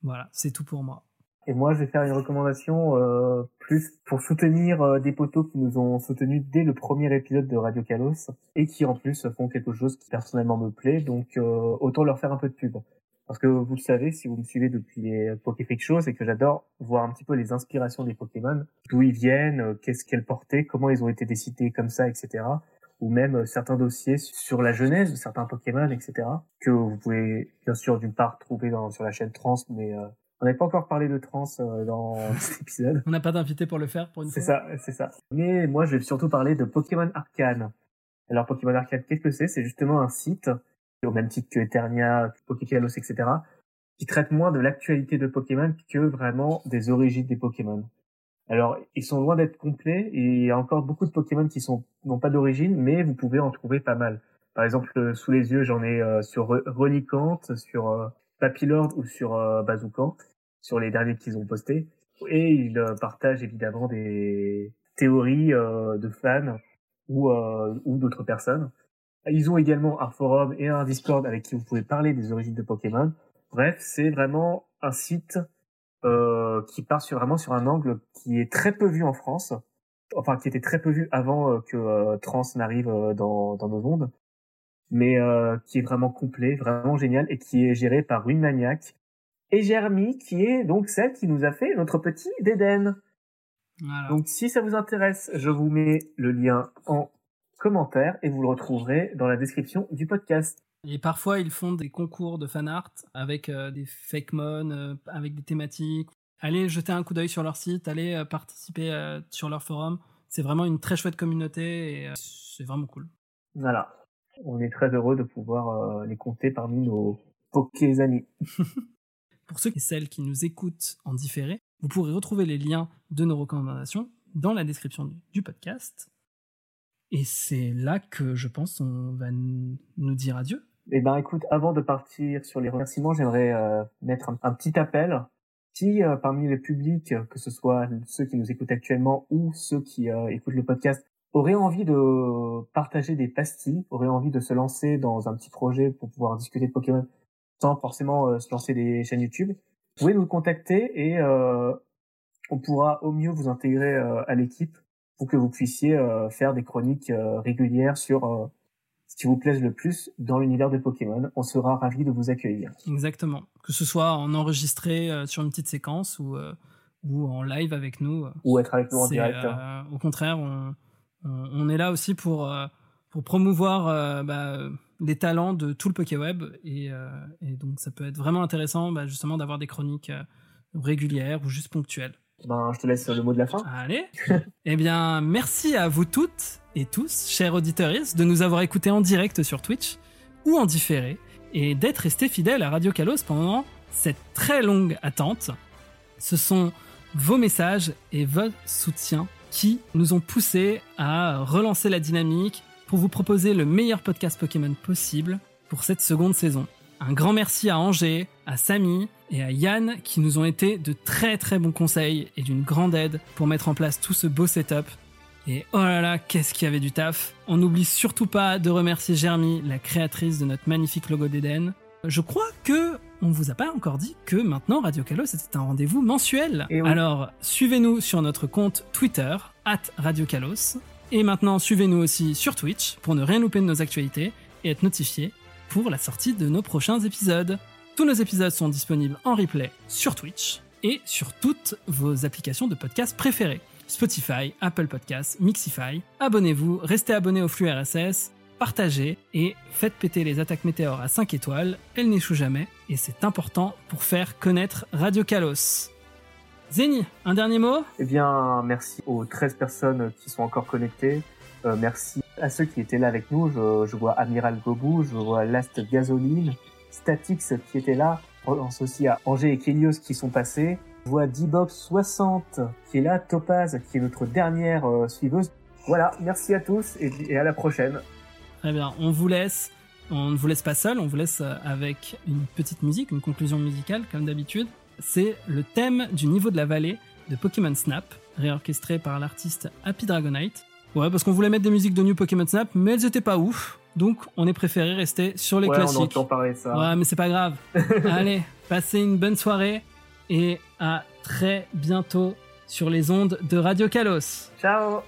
Voilà, c'est tout pour moi. Et moi, je vais faire une recommandation euh, plus pour soutenir euh, des potos qui nous ont soutenus dès le premier épisode de Radio Kalos et qui en plus font quelque chose qui personnellement me plaît. Donc autant leur faire un peu de pub. Parce que vous le savez, si vous me suivez depuis les Pokéfreak Show, c'est que j'adore voir un petit peu les inspirations des Pokémon, d'où ils viennent, euh, qu'est-ce qu'elles portaient, comment ils ont été décidés comme ça, etc. Ou même euh, certains dossiers sur la genèse de certains Pokémon, etc. Que vous pouvez bien sûr d'une part trouver dans, sur la chaîne Trans, mais euh, On n'avait pas encore parlé de trans euh, dans <laughs> cet épisode. On n'a pas d'invité pour le faire pour une C'est fois. ça, c'est ça. Mais moi, je vais surtout parler de Pokémon Arcane. Alors, Pokémon Arcane, qu'est-ce que c'est? C'est justement un site, au même titre que Eternia, Pokékalos, etc., qui traite moins de l'actualité de Pokémon que vraiment des origines des Pokémon. Alors, ils sont loin d'être complets et il y a encore beaucoup de Pokémon qui sont n'ont pas d'origine, mais vous pouvez en trouver pas mal. Par exemple, euh, sous les yeux, j'en ai euh, sur Re- Relicanth, sur euh, Papillord ou sur euh, sur les derniers qu'ils ont postés. Et ils euh, partagent évidemment des théories euh, de fans ou, euh, ou d'autres personnes. Ils ont également un forum et un Discord avec qui vous pouvez parler des origines de Pokémon. Bref, c'est vraiment un site qui part sur vraiment sur un angle qui est très peu vu en France, enfin qui était très peu vu avant que Trans n'arrive dans, dans nos mondes, mais euh, qui est vraiment complet, vraiment génial et qui est géré par Winmaniac et Jeremy qui est donc celle qui nous a fait notre petit Déden. Voilà. Donc si ça vous intéresse, je vous mets le lien en commentaire et vous le retrouverez dans la description du podcast. Et parfois, ils font des concours de fan art avec euh, des fake mon, euh, avec des thématiques. Allez jeter un coup d'œil sur leur site, allez euh, participer sur leur forum. C'est vraiment une très chouette communauté et c'est vraiment cool. Voilà. On est très heureux de pouvoir euh, les compter parmi nos Poké amis. <laughs> Pour ceux et celles qui nous écoutent en différé, vous pourrez retrouver les liens de nos recommandations dans la description du, podcast. Et c'est là que je pense on va nous dire adieu. Eh ben écoute, avant de partir sur les remerciements, j'aimerais euh, mettre un, un petit appel. Si euh, parmi le public, que ce soit ceux qui nous écoutent actuellement ou ceux qui euh, écoutent le podcast, auraient envie de partager des pastilles, auraient envie de se lancer dans un petit projet pour pouvoir discuter de Pokémon sans forcément euh, se lancer des chaînes YouTube, vous pouvez nous contacter et euh, on pourra au mieux vous intégrer euh, à l'équipe pour que vous puissiez faire des chroniques régulières sur ce qui vous plaise le plus dans l'univers de Pokémon. On sera ravis de vous accueillir. Exactement. Que ce soit en enregistré sur une petite séquence ou, ou en live avec nous. Ou être avec nous en direct. euh, au contraire, on, on, on est là aussi pour, euh, pour promouvoir euh, bah, les talents de tout le Pokéweb. Et, euh, et donc, ça peut être vraiment intéressant bah, justement d'avoir des chroniques euh, régulières ou juste ponctuelles. Ben, je te laisse le mot de la fin. Allez. <laughs> eh bien, merci à vous toutes et tous, chers auditeurs, de nous avoir écoutés en direct sur Twitch ou en différé et d'être restés fidèles à Radio Kalos pendant cette très longue attente. Ce sont vos messages et votre soutien qui nous ont poussés à relancer la dynamique pour vous proposer le meilleur podcast Pokémon possible pour cette seconde saison. Un grand merci à Angers, à Samy et à Yann qui nous ont été de très très bons conseils et d'une grande aide pour mettre en place tout ce beau setup. Et oh là là, qu'est-ce qu'il y avait du taf. On n'oublie surtout pas de remercier Jeremy, la créatrice de notre magnifique logo d'Eden. Je crois que on vous a pas encore dit que maintenant Radio Kalos était un rendez-vous mensuel. Eh oui. Alors, suivez-nous sur notre compte Twitter, at Radio Kalos. Et maintenant, suivez-nous aussi sur Twitch pour ne rien louper de nos actualités et être notifié pour la sortie de nos prochains épisodes. Tous nos épisodes sont disponibles en replay sur Twitch et sur toutes vos applications de podcast préférées. Spotify, Apple Podcasts, Mixify. Abonnez-vous, restez abonnés au flux RSS, partagez et faites péter les attaques météores à 5 étoiles. Elles n'échouent jamais et c'est important pour faire connaître Radio Kalos. Zeni, un dernier mot? Eh bien, merci aux 13 personnes qui sont encore connectées. Euh, merci à ceux qui étaient là avec nous. Je, vois Amiral Gobou, je vois Last Gasoline, Statix qui était là. Je pense aussi à Angers et Kélios qui sont passés. Je vois D-Box60 qui est là, Topaz qui est notre dernière euh, suiveuse. Voilà, merci à tous et à la prochaine. Très bien, on vous laisse. On ne vous laisse pas seul, on vous laisse euh, avec une petite musique, une conclusion musicale comme d'habitude. C'est le thème du niveau de la vallée de Pokémon Snap, réorchestré par l'artiste Happy Dragonite. Ouais, parce qu'on voulait mettre des musiques de New Pokémon Snap, mais elles étaient pas ouf. Donc on est préféré rester sur les ouais, on classiques. entend parler ça. Ouais, mais c'est pas grave. <laughs> Allez, passez une bonne soirée et à très bientôt sur les ondes de Radio Kalos. Ciao